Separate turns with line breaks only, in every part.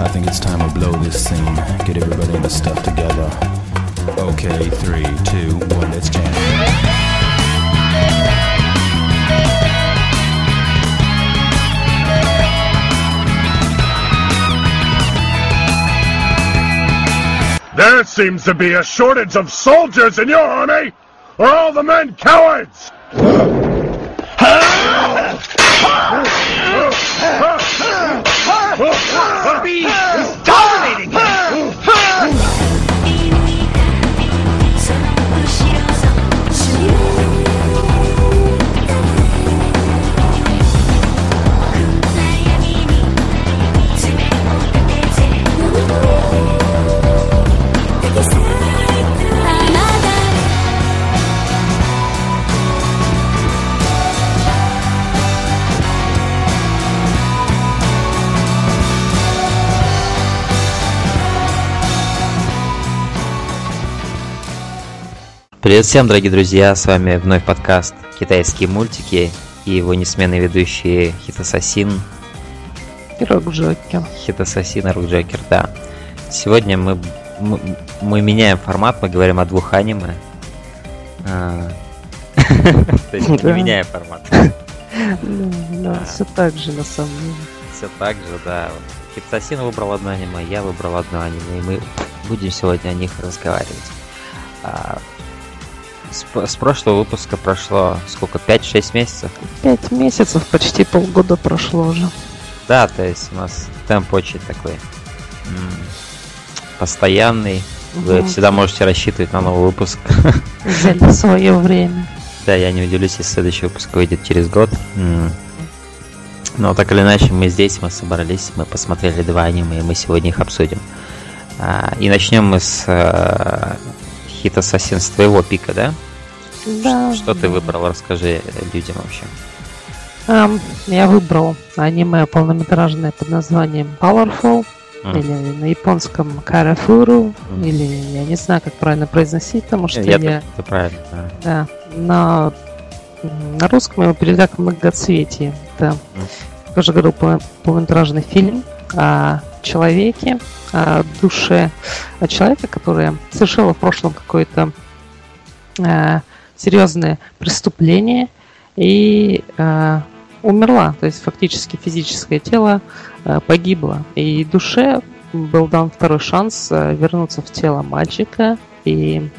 I think it's time we blow this scene. Get everybody in the stuff together. Okay, three, two, one, let's jam.
There seems to be a shortage of soldiers in your army! Are all the men cowards?
Beast! Stop!
Привет всем, дорогие друзья, с вами вновь подкаст «Китайские мультики» и его несменные ведущие Хитасасин,
Рок Джокер.
Хитасасин и Рокджокер, да. Сегодня мы, мы, мы меняем формат, мы говорим о двух аниме. А, То есть не меняем формат.
Да, все так же на самом деле.
Все так же, да. Хитасасин выбрал одно аниме, я выбрал одно аниме, и мы будем сегодня о них разговаривать. С, с прошлого выпуска прошло сколько? 5-6 месяцев?
Пять месяцев, почти полгода прошло уже.
Да, то есть у нас темп очень такой постоянный. Вы
Мгм.
всегда можете рассчитывать на новый выпуск.
Взяли свое время.
да, я не удивлюсь, если следующий выпуск выйдет через год. Но так или иначе, мы здесь, мы собрались, мы посмотрели два аниме, и мы сегодня их обсудим. А, и начнем мы с э, Хит Ассасин с твоего пика, да?
Да.
Что ты выбрал? Расскажи людям вообще.
Ам, я выбрал аниме полнометражное под названием Powerful,
М.
или на японском Карафуру,
Мгм.
или я не знаю, как правильно произносить, потому что
Я-
я,
Это правильно, да.
да, на, на русском его перевели как многоцветие. Это, уже говорил, пол- полнометражный фильм о человеке, о душе о человека, которая совершила в прошлом какое-то э, серьезное преступление и э, умерла. То есть фактически физическое тело э, погибло. И душе был дан второй шанс вернуться в тело мальчика и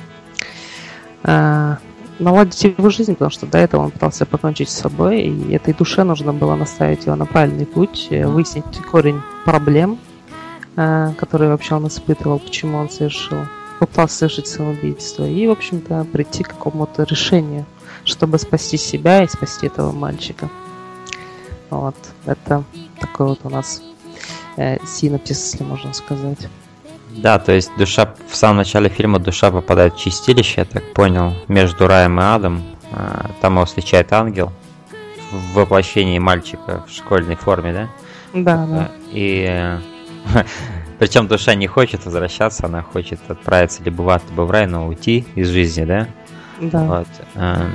э, наладить его жизнь, потому что до этого он пытался покончить с собой, и этой душе нужно было наставить его на правильный путь, э, выяснить корень проблем, которые вообще он испытывал, почему он совершил, попытался совершить самоубийство, и, в общем-то, прийти к какому-то решению, чтобы спасти себя и спасти этого мальчика. Вот, это такой вот у нас э, синопсис, если можно сказать.
Да, то есть душа в самом начале фильма душа попадает в чистилище, я так понял, между раем и адом. А, Там его встречает ангел в воплощении мальчика в школьной форме, да?
Да, да.
И причем душа не хочет возвращаться, она хочет отправиться либо в ад, либо в рай, но уйти из жизни, да?
Да.
Вот. Эм,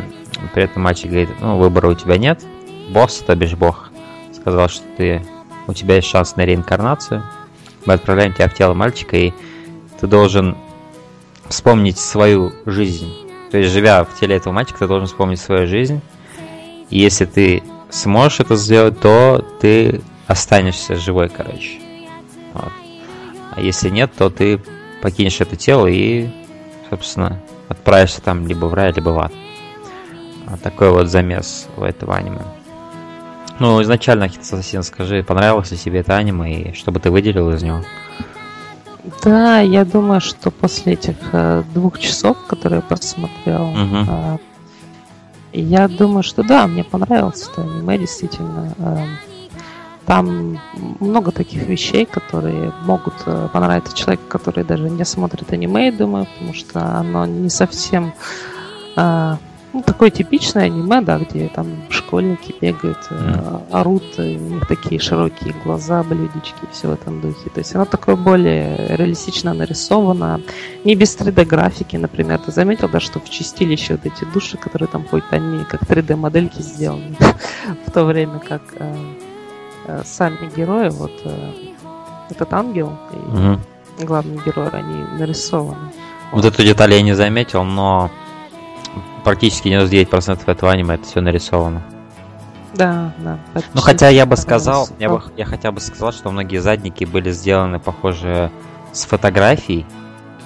При этом мальчик говорит, ну, выбора у тебя нет. Босс, то бишь бог, сказал, что ты, у тебя есть шанс на реинкарнацию. Мы отправляем тебя в тело мальчика, и ты должен вспомнить свою жизнь. То есть, живя в теле этого мальчика, ты должен вспомнить свою жизнь. И если ты сможешь это сделать, то ты останешься живой, короче. Вот. А если нет, то ты покинешь это тело и, собственно, отправишься там либо в рай, либо в ад. Вот такой вот замес у этого аниме. Ну, изначально, Хит Ассасин, скажи, понравилось ли тебе это аниме, и что бы ты выделил из него?
Да, я думаю, что после этих э, двух часов, которые я посмотрел,
Мгм.
э, я думаю, что да, мне понравилось это аниме, действительно. Э, там много таких вещей, которые могут э, понравиться человеку, который даже не смотрит аниме, думаю, потому что оно не совсем э, ну, такое типичное аниме, да, где там школьники бегают, э, орут, и у них такие широкие глаза, блюдечки, все в этом духе. То есть оно такое более реалистично нарисовано, не без 3D-графики, например. Ты заметил, да, что в чистилище вот эти души, которые там ходят, они как 3D-модельки сделаны, в то время как э, сами герои, вот э, этот ангел и
Мгм.
главный герой, они нарисованы.
Вот эту деталь я не заметил, но практически 99% этого аниме это все нарисовано.
Да, да.
Ну хотя я бы сказал, я, бы, я хотя бы сказал, что многие задники были сделаны, похоже, с фотографий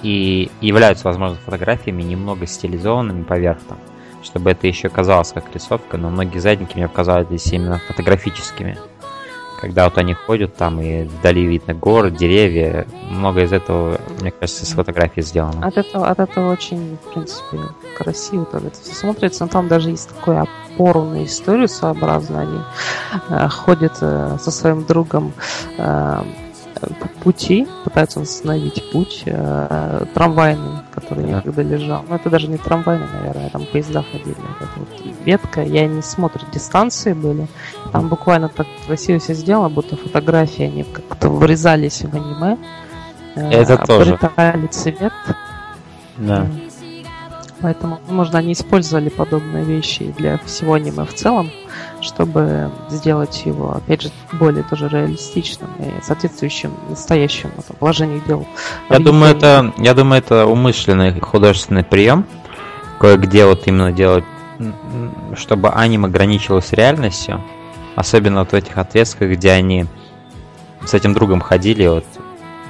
и являются, возможно, фотографиями немного стилизованными поверх там, чтобы это еще казалось как рисовка, но многие задники мне показались именно фотографическими. Когда вот они ходят там и вдали видно город, деревья, много из этого, мне кажется, с фотографии сделано.
От этого, от этого очень, в принципе, красиво так это все смотрится. Но там даже есть такой опору на историю своеобразно. Они э, ходят э, со своим другом э, по пути, пытаются восстановить путь э, трамвайный, который
Да.
некогда лежал. Но это даже не трамвайный, наверное, там поезда ходили. Вот ветка, и они смотрят, дистанции были. Там буквально так красиво все сделано, будто фотографии, они как-то врезались в аниме. э,
Это тоже.
обретали цвет.
Да.
Поэтому, возможно, они использовали подобные вещи для всего аниме в целом, чтобы сделать его, опять же, более тоже реалистичным и соответствующим настоящему там, положению дел.
Я думаю, это, я думаю, это умышленный художественный прием, кое-где вот именно делать, чтобы аниме ограничилось реальностью, особенно вот в этих отрезках, где они с этим другом ходили, вот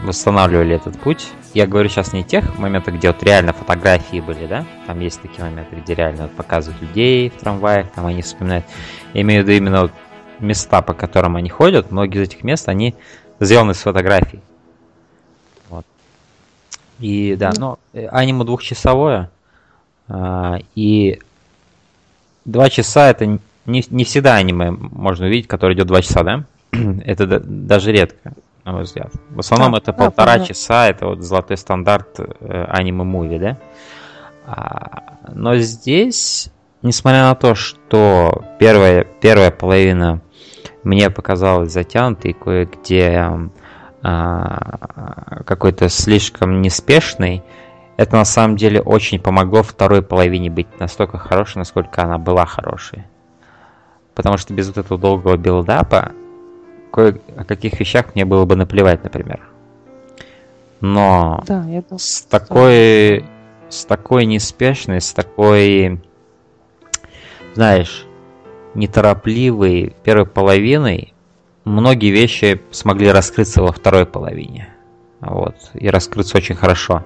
восстанавливали этот путь. Я говорю сейчас не тех моментах, где вот реально фотографии были, да? Там есть такие моменты, где реально вот показывают людей в трамваях, там они вспоминают. Я имею в виду именно вот места, по которым они ходят. Многие из этих мест, они сделаны с фотографий. Вот. И да, но э, аниме двухчасовое. а, И два часа это не, не всегда аниме можно увидеть, которое идет два часа, да? Это да- даже редко, на мой взгляд. В основном
Да,
это
да,
полтора
понятно.
часа, это вот золотой стандарт э, аниме-муви, да? А, Но здесь, несмотря на то, что первая, первая половина мне показалась затянутой, кое-где а, какой-то слишком неспешной, это на самом деле очень помогло второй половине быть настолько хорошей, насколько она была хорошей. Потому что без вот этого долгого билдапа кое о каких вещах мне было бы наплевать, например. Но
Да, я думаю.
с такой, с такой неспешной, с такой, знаешь, неторопливой первой половиной многие вещи смогли раскрыться во второй половине. Вот. И раскрыться очень хорошо.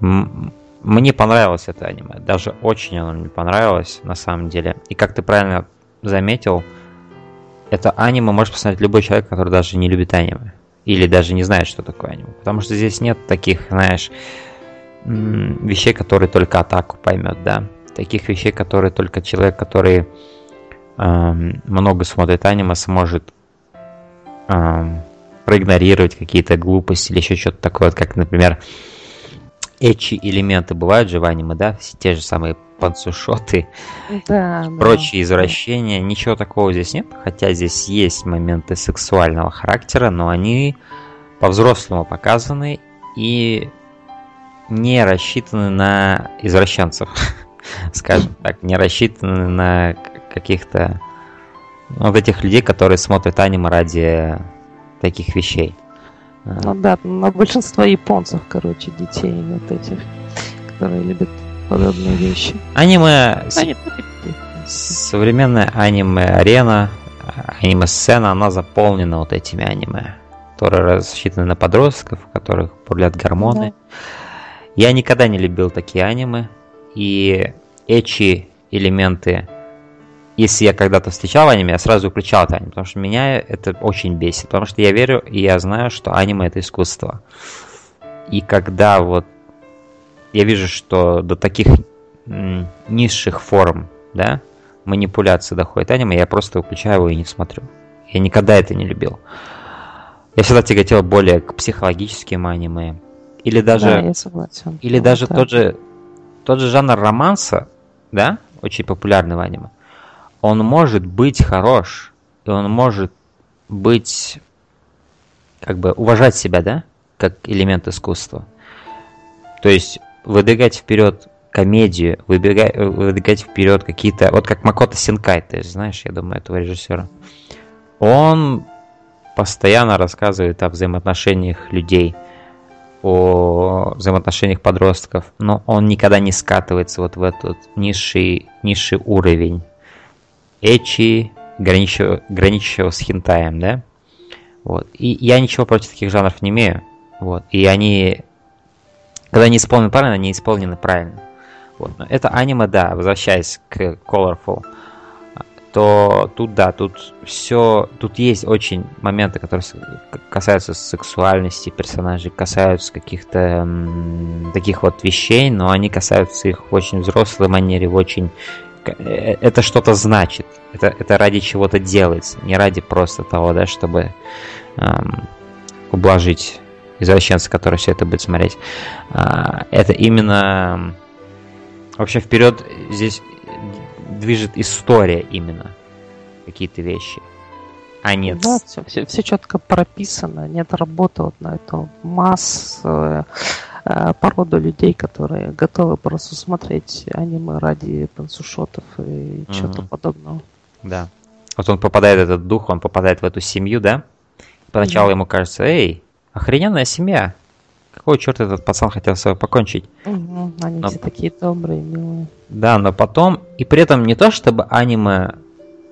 Мне понравилось это аниме. Даже очень оно мне понравилось, на самом деле. И как ты правильно заметил, это аниме может посмотреть любой человек, который даже не любит аниме. Или даже не знает, что такое аниме. Потому что здесь нет таких, знаешь, вещей, которые только атаку поймет, да. Таких вещей, которые только человек, который эм, много смотрит аниме, сможет эм, проигнорировать какие-то глупости или еще что-то такое, как, например, эчи элементы бывают же в аниме, да, все те же самые панцушоты,
Да, да.
прочие извращения, ничего такого здесь нет, хотя здесь есть моменты сексуального характера, но они по-взрослому показаны и не рассчитаны на извращенцев, скажем так, не рассчитаны на каких-то ну, вот этих людей, которые смотрят аниме ради таких вещей. А,
Ну да, на большинство японцев, короче, детей вот этих, которые любят подобные вещи.
Аниме
Они принципе.
Современная аниме-арена, аниме-сцена, она заполнена вот этими аниме, которые рассчитаны на подростков, у которых бурлят гормоны. Я никогда не любил такие аниме, и эчи элементы, если я когда-то встречал аниме, я сразу выключал это аниме, потому что меня это очень бесит, потому что я верю и я знаю, что аниме это искусство. И когда вот я вижу, что до таких низших форм, да, манипуляции доходит аниме, я просто выключаю его и не смотрю. Я никогда это не любил. Я всегда тяготел более к психологическим аниме. Или даже,
Да, я согласен.
или
Вот
даже
так.
тот же, тот же жанр романса, да, очень популярный в аниме, он может быть хорош, и он может быть, как бы, уважать себя, да, как элемент искусства. То есть выдвигать вперед комедию, выбегать, выдвигать вперед какие-то... Вот как Макото Синкай, ты знаешь, я думаю, этого режиссера. Он постоянно рассказывает о взаимоотношениях людей, о взаимоотношениях подростков, но он никогда не скатывается вот в этот низший, низший уровень эчи, граничащего, граничащего с хентаем, да? Вот. И я ничего против таких жанров не имею. Вот. И они, когда они исполнены правильно, они исполнены правильно. Вот. Но это аниме, да, возвращаясь к Colorful, то тут, да, тут все, тут есть очень моменты, которые касаются сексуальности персонажей, касаются каких-то таких вот вещей, но они касаются их в очень взрослой манере, в очень это что-то значит, это, это ради чего-то делается, не ради просто того, да, чтобы эм, ублажить извращенца, который все это будет смотреть. А, это именно вообще вперед здесь движет история именно какие-то вещи. А нет.
Да, все, все, все четко прописано, нет работы вот на эту массу э, породу людей, которые готовы просто смотреть аниме ради пансушотов и mm-hmm. чего-то подобного.
Да. Вот он попадает в этот дух, он попадает в эту семью, да? Поначалу mm-hmm. ему кажется, эй, охрененная семья. Какой черт этот пацан хотел с собой покончить?
Угу, они но... все такие добрые, милые.
Да, но потом, и при этом не то, чтобы аниме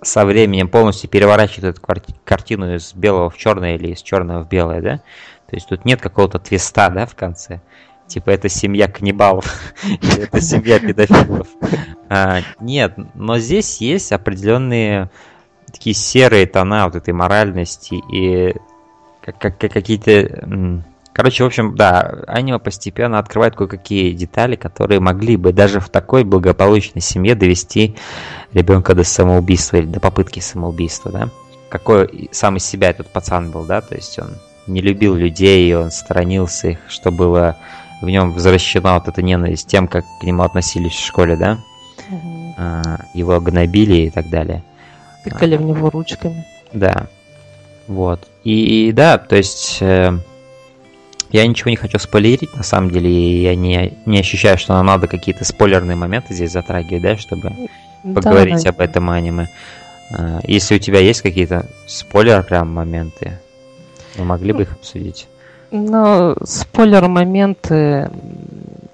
со временем полностью переворачивает эту картину из белого в черное или из черного в белое, да? То есть тут нет какого-то твиста, да, в конце. Типа это семья каннибалов, или это семья педофилов. А, нет, но здесь есть определенные такие серые тона вот этой моральности и как, как, какие-то Короче, в общем, да, аниме постепенно открывает кое-какие детали, которые могли бы даже в такой благополучной семье довести ребенка до самоубийства или до попытки самоубийства, да? Какой сам из себя этот пацан был, да? То есть он не любил людей, он сторонился их, что было в нем возвращена вот эта ненависть тем, как к нему относились в школе, да? Угу. Его гнобили и так далее.
Тыкали а, в него ручками.
Да. Вот. И, и да, то есть э, я ничего не хочу спойлерить, на самом деле, и я не, не ощущаю, что нам надо какие-то спойлерные моменты здесь затрагивать, да, чтобы да, поговорить да. об этом аниме. А, если у тебя есть какие-то спойлер прям моменты, мы могли бы их обсудить.
Ну, спойлер моменты,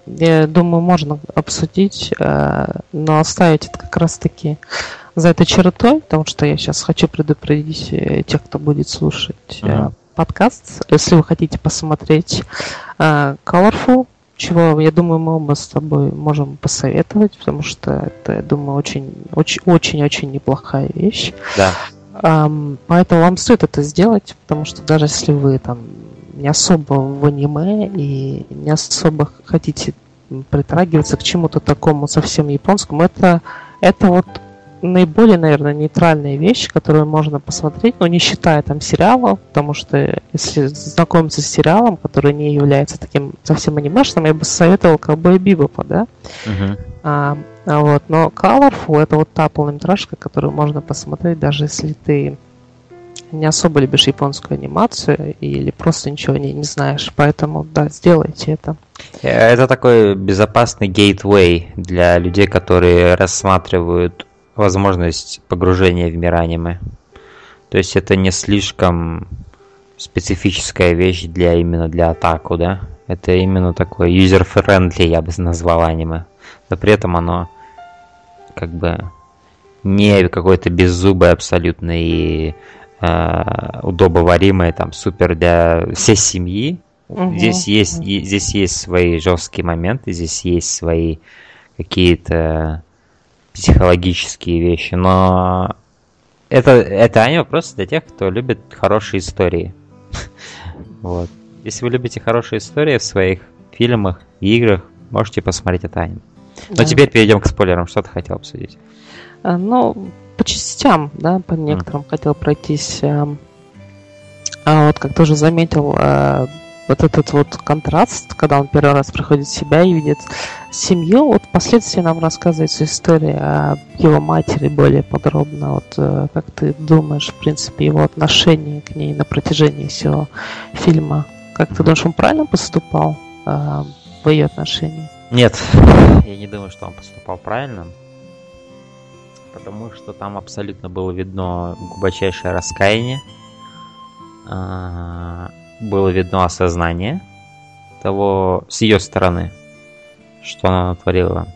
я думаю, можно обсудить, а, но оставить это как раз-таки за этой чертой, потому что я сейчас хочу предупредить э, тех, кто будет слушать uh-huh подкаст, если вы хотите посмотреть Colorful, чего, я думаю, мы оба с тобой можем посоветовать, потому что это, я думаю, очень, очень, очень, очень неплохая вещь.
Да.
Поэтому вам стоит это сделать, потому что даже если вы там не особо в аниме и не особо хотите притрагиваться к чему-то такому совсем японскому, это, это вот наиболее, наверное, нейтральная вещь, которую можно посмотреть, но не считая там сериалов, потому что если знакомиться с сериалом, который не является таким совсем анимешным, я бы советовал Ковбой Бибопа, да? Uh-huh. А вот, но Colorful это вот та полнометражка, которую можно посмотреть, даже если ты не особо любишь японскую анимацию или просто ничего не, не знаешь. Поэтому, да, сделайте это.
Э, это такой безопасный гейтвей для людей, которые рассматривают возможность погружения в мир аниме. То есть это не слишком специфическая вещь для именно для атаку, да? Это именно такое user-friendly, я бы назвал аниме. Но при этом оно как бы не какое-то беззубое абсолютно и э, удобоваримое, там, супер для всей семьи. Угу. Здесь есть, здесь есть свои жесткие моменты, здесь есть свои какие-то психологические вещи, но это, это аниме просто для тех, кто любит хорошие истории. вот. Если вы любите хорошие истории в своих фильмах и играх, можете посмотреть это аниме. Но теперь перейдем к спойлерам. Что ты хотел обсудить?
А, ну, по частям, да, по некоторым mm. хотел пройтись. А, а вот как ты уже заметил, а, вот этот вот контраст, когда он первый раз приходит в себя и видит семью, вот впоследствии нам рассказывается история о его матери более подробно. Вот э, как ты думаешь, в принципе, его отношение к ней на протяжении всего фильма? Как ты думаешь, он правильно поступал э, в ее отношении?
Нет, я не думаю, что он поступал правильно. Потому что там абсолютно было видно глубочайшее раскаяние а, было видно осознание того с ее стороны, что она натворила.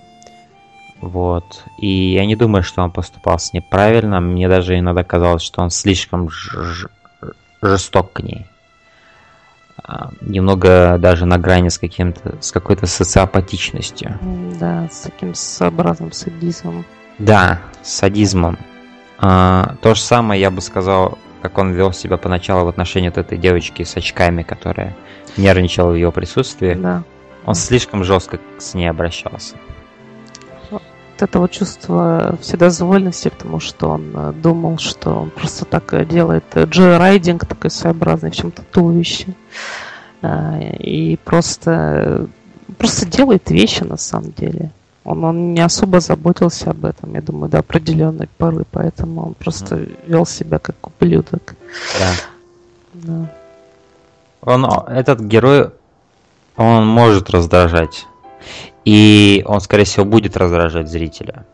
Вот. И я не думаю, что он поступал с ней правильно. Мне даже иногда казалось, что он слишком жесток к ней. А, немного даже на грани с каким-то, с какой-то социопатичностью.
Да, с таким своеобразным садизмом.
Да, с садизмом. А, то же самое я бы сказал, как он вел себя поначалу в отношении вот этой девочки с очками, которая нервничала в его присутствии.
Да.
Он слишком жестко с ней обращался
вот это вот чувство вседозволенности, потому что он э, думал, что он просто так э, делает э, джой-райдинг такой своеобразный в чем-то туловище. И просто, просто делает вещи на самом деле. Он, он не особо заботился об этом, я думаю, до определенной поры, поэтому он просто mm. вел себя как ублюдок.
Да. да. Он, этот герой, он может раздражать. И он, скорее всего, будет раздражать зрителя.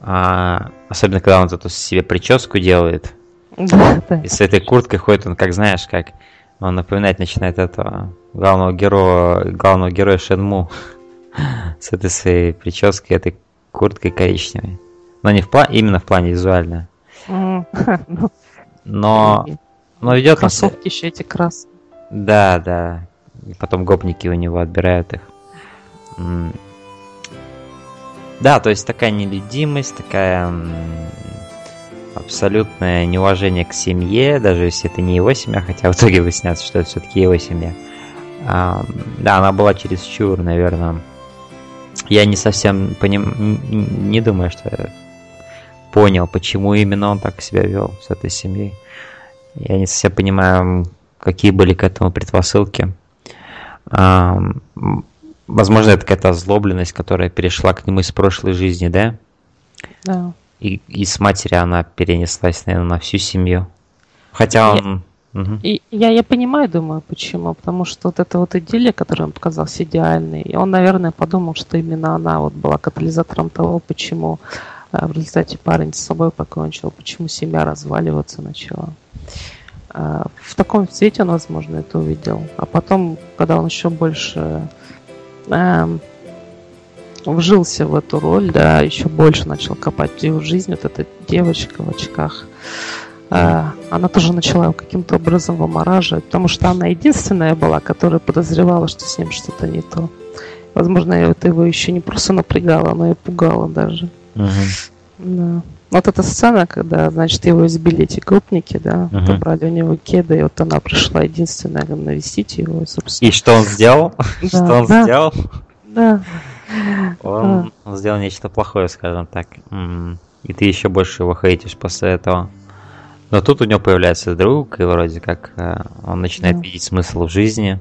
А, особенно, когда он эту себе прическу делает. Да, да. И с этой курткой ходит он, как знаешь, как он напоминать начинает этого главного героя, главного героя Шенму с этой своей прической, этой курткой коричневой. Но не в плане, именно в плане визуально. Ну, но, но ведет
Кроссовки еще эти красные.
Да, да. И потом гопники у него отбирают их. Да, то есть такая нелюдимость, такая абсолютное неуважение к семье, даже если это не его семья, хотя в итоге выясняется, что это все-таки его семья. А, да, она была чересчур, наверное. Я не совсем поним... не думаю, что я понял, почему именно он так себя вел с этой семьей. Я не совсем понимаю, какие были к этому предпосылки. Возможно, это какая-то озлобленность, которая перешла к нему из прошлой жизни, да?
Да.
И, и с матери она перенеслась, наверное, на всю семью. Хотя он...
Я, угу. и, я, я понимаю, думаю, почему. Потому что вот эта вот идиллия, которая он показался идеальной, и он, наверное, подумал, что именно она вот была катализатором того, почему а, в результате парень с собой покончил, почему семья разваливаться начала. А, в таком свете он, возможно, это увидел. А потом, когда он еще больше вжился в эту роль, да, еще больше начал копать его жизнь. Вот эта девочка в очках, э, она тоже начала каким-то образом вымораживать, потому что она единственная была, которая подозревала, что с ним что-то не то. Возможно, это его еще не просто напрягало, но и пугало даже.
Uh-huh.
Да. Вот эта сцена, когда, значит, его избили эти гопники, да, uh-huh. отобрали у него кеды, и вот она пришла единственная навестить его,
собственно. И что он сделал? Что он сделал?
Да.
Он сделал нечто плохое, скажем так. И ты еще больше его хейтишь после этого. Но тут у него появляется друг, и вроде как э, он начинает видеть смысл в жизни.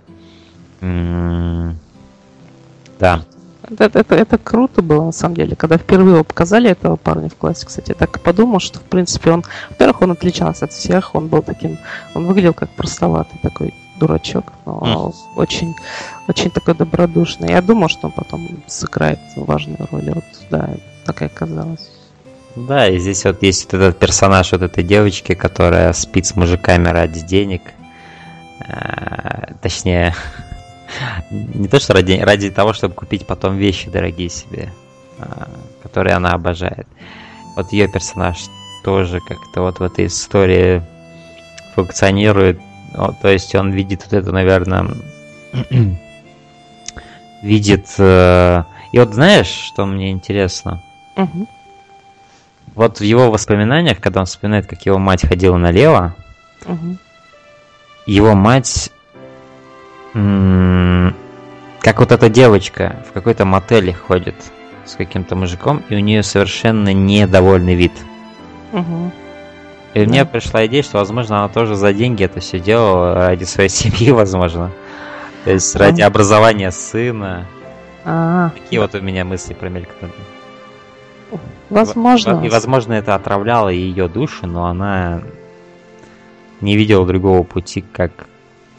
Да.
Это, это, это круто было, на самом деле. Когда впервые его показали этого парня в классе, кстати, я так и подумал, что, в принципе, он... Во-первых, он отличался от всех, он был таким... Он выглядел как простоватый такой дурачок, но mm. очень, очень такой добродушный. Я думал, что он потом сыграет важную роль. Вот, да, так и оказалось.
Да, и здесь вот есть вот этот персонаж вот этой девочки, которая спит с мужиками ради денег. А, точнее, не то, что ради, ради того, чтобы купить потом вещи дорогие себе, а, которые она обожает. Вот ее персонаж тоже как-то вот в этой истории функционирует. То есть он видит вот это, наверное, видит... Э, и вот знаешь, что мне интересно?
Угу.
Вот в его воспоминаниях, когда он вспоминает, как его мать ходила налево,
угу.
его мать как вот эта девочка в какой-то мотеле ходит с каким-то мужиком, и у нее совершенно недовольный вид.
Угу.
И да. мне пришла идея, что, возможно, она тоже за деньги это все делала, ради своей семьи, возможно. То есть ради образования сына.
А-а-а.
Такие вот у меня мысли промелькнули.
Возможно.
И, возможно, это отравляло ее душу, но она не видела другого пути, как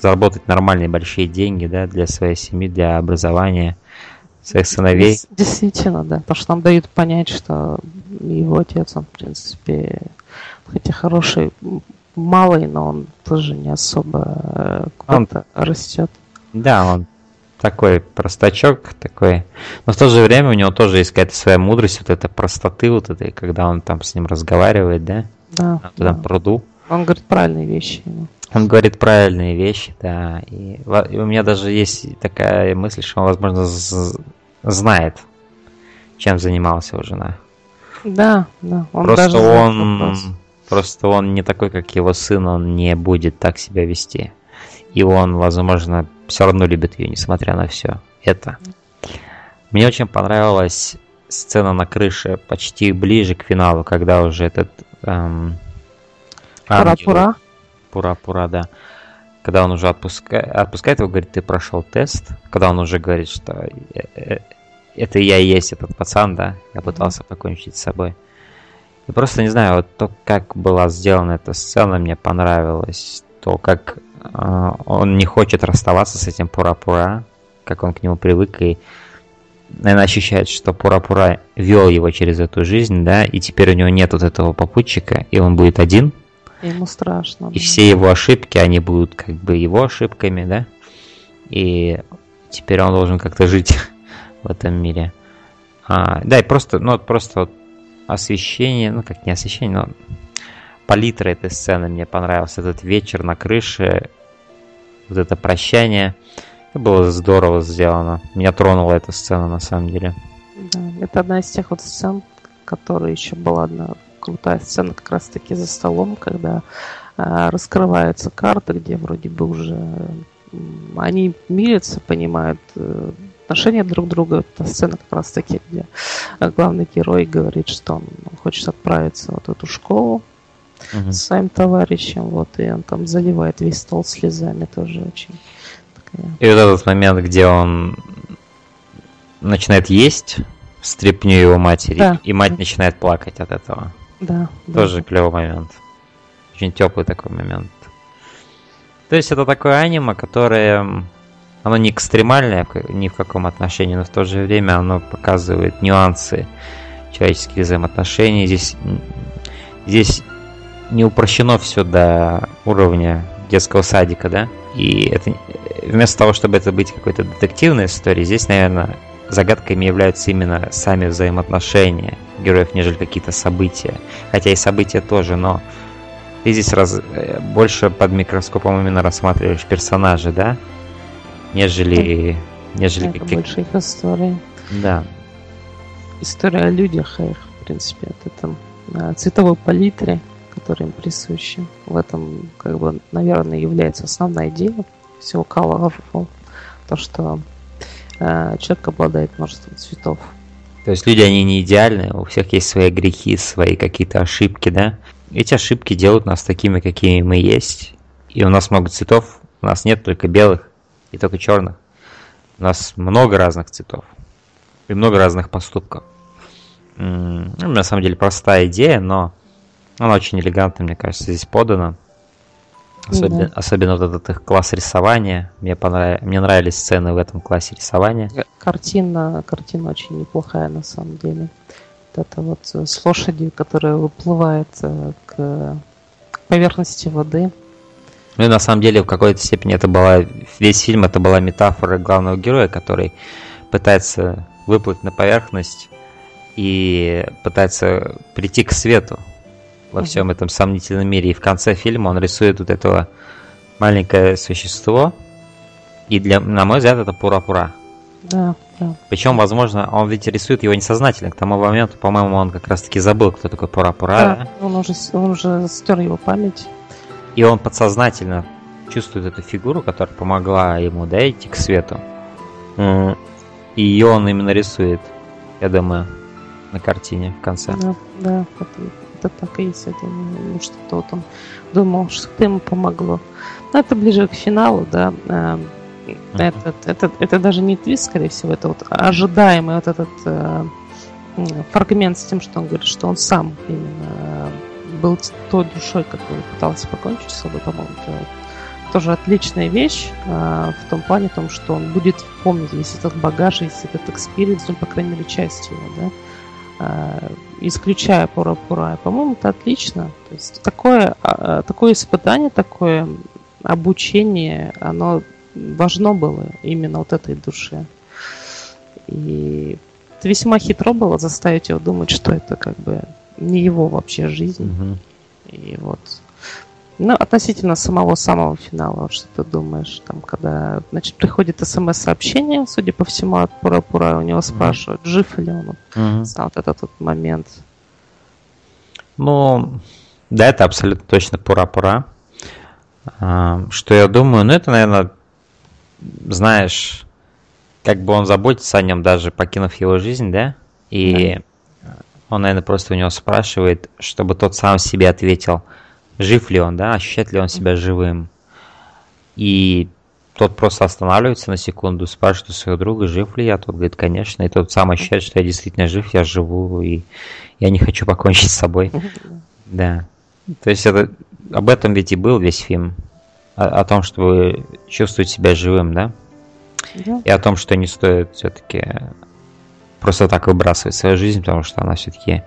заработать нормальные большие деньги, да, для своей семьи, для образования своих сыновей.
Действительно, да. Потому что нам дают понять, что его отец, он, в принципе, хотя хороший малый, но он тоже не особо э, куда-то растет.
Да, он такой простачок, такой. Но в то же время у него тоже есть какая-то своя мудрость, вот эта простоты, вот этой, когда он там с ним разговаривает, да?
Да.
На этом пруду.
Он говорит правильные вещи. ему.
Он говорит правильные вещи, да. И, и у меня даже есть такая мысль, что он, возможно, знает, чем занималась его жена.
Да, да. Он
просто
даже
он, просто он не такой, как его сын, он не будет так себя вести. И он, возможно, все равно любит ее, несмотря на все это. Мне очень понравилась сцена на крыше, почти ближе к финалу, когда уже этот эм, ангел-
Пура-пура.
Да. Когда он уже отпускает, отпускает его, говорит, ты прошел тест. Когда он уже говорит, что э, э, это я и есть этот пацан, да, я пытался покончить с собой. И просто не знаю, вот то, как была сделана эта сцена, мне понравилось. То, как э, он не хочет расставаться с этим Пура-Пура, как он к нему привык, и, наверное, ощущает, что Пура-Пура вел его через эту жизнь, да, и теперь у него нет вот этого попутчика, и он будет один,
Ему страшно.
и
да.
все его ошибки, они будут как бы его ошибками, да? И теперь он должен как-то жить в этом мире. А, да, и просто, ну, просто вот освещение, ну, как не освещение, но палитра этой сцены мне понравился. Этот вечер на крыше, вот это прощание. Это было здорово сделано. Меня тронула эта сцена, на самом деле.
Да, это одна из тех вот сцен, которая еще была одна крутая сцена как раз таки за столом, когда а, раскрываются карты, где вроде бы уже они мирятся, понимают э, отношения друг к другу. Это сцена как раз таки, где э, главный герой говорит, что он хочет отправиться вот в эту школу
Мгм.
с своим товарищем, вот, и он там заливает весь стол слезами, тоже очень такая
И вот этот момент, где он начинает есть стряпню его матери,
Да.
и мать начинает плакать от этого.
Да, да.
Тоже клевый момент. Очень теплый такой момент. То есть это такое аниме, которое... Оно не экстремальное ни в каком отношении, но в то же время оно показывает нюансы человеческих взаимоотношений. Здесь, здесь не упрощено все до уровня детского садика, да? И это э, вместо того, чтобы это быть какой-то детективной историей, здесь, наверное, загадками являются именно сами взаимоотношения героев, нежели какие-то события. Хотя и события тоже, но ты здесь раз, э, больше под микроскопом именно рассматриваешь персонажа, да? Нежели, нежели
Это
каких-
больше их истории.
Да.
история о людях, их, в принципе, от этом а, цветовой палитре, которая им присуща. В этом, как бы, наверное, является основная идея всего Colorful. То, что человек обладает множеством цветов.
То есть люди, они не идеальны, у всех есть свои грехи, свои какие-то ошибки, да? Эти ошибки делают нас такими, какими мы есть. И у нас много цветов, у нас нет только белых и только черных. У нас много разных цветов и много разных поступков. М, ну, на самом деле простая идея, но она очень элегантно, мне кажется, здесь подана. Особенно,
Да.
особенно вот этот их класс рисования. Мне, понрав... Мне нравились сцены в этом классе рисования.
Картина, картина очень неплохая на самом деле. Вот это вот э, с лошадью, которая выплывает э, к поверхности воды.
Ну и на самом деле в какой-то степени это была весь фильм это была метафора главного героя, который пытается выплыть на поверхность и пытается прийти к свету во всем этом сомнительном мире. И в конце фильма он рисует вот этого маленькое существо. И для, на мой взгляд, это пура-пура.
Да, да.
Причем, возможно, он ведь рисует его несознательно. К тому моменту, по-моему, он как раз-таки забыл, кто такой пура-пура.
Да, он уже, он уже стер его память.
И он подсознательно чувствует эту фигуру, которая помогла ему да, идти к свету. И ее он именно рисует, я думаю, на картине в конце.
Да, да, это, это так и есть. Это не- не что-то вот он думал, что это ему помогло. Но это ближе к финалу, да. эм, Это, это, это даже не твист, скорее всего, это вот ожидаемый вот этот э, фрагмент с тем, что он говорит, что он сам именно э, был той душой, которая пытался покончить с собой, по-моему, это тоже отличная вещь э, в том плане, том, что он будет помнить весь этот багаж, весь этот experience, ну, по крайней мере, часть его, да. Э, исключая Пура-Пура. По-моему, это отлично. То есть такое, э, такое испытание, такое обучение, оно важно было именно вот этой душе. И это весьма хитро было заставить его думать, что это как бы не его вообще жизнь.
Мгм.
И вот. Ну, относительно самого самого финала, вот что ты думаешь, там, когда, значит, приходит смс-сообщение, судя по всему, от Пура-Пура, у него спрашивают, жив ли он, знал вот этот вот момент.
Ну, да, это абсолютно точно пура-пура. А, Что я думаю, ну это, наверное, знаешь, как бы он заботится о нем, даже покинув его жизнь, да? И он, наверное, просто у него спрашивает, чтобы тот сам себе ответил, жив ли он, да, ощущает ли он себя живым. И тот просто останавливается на секунду, спрашивает у своего друга, жив ли я. Тот говорит, конечно. И тот сам ощущает, что я действительно жив, я живу, и я не хочу покончить с собой. Да. То есть это об этом ведь и был весь фильм. О, о том, чтобы чувствовать себя живым, да?
Да.
И о том, что не стоит все-таки просто так выбрасывать свою жизнь, потому что она все-таки,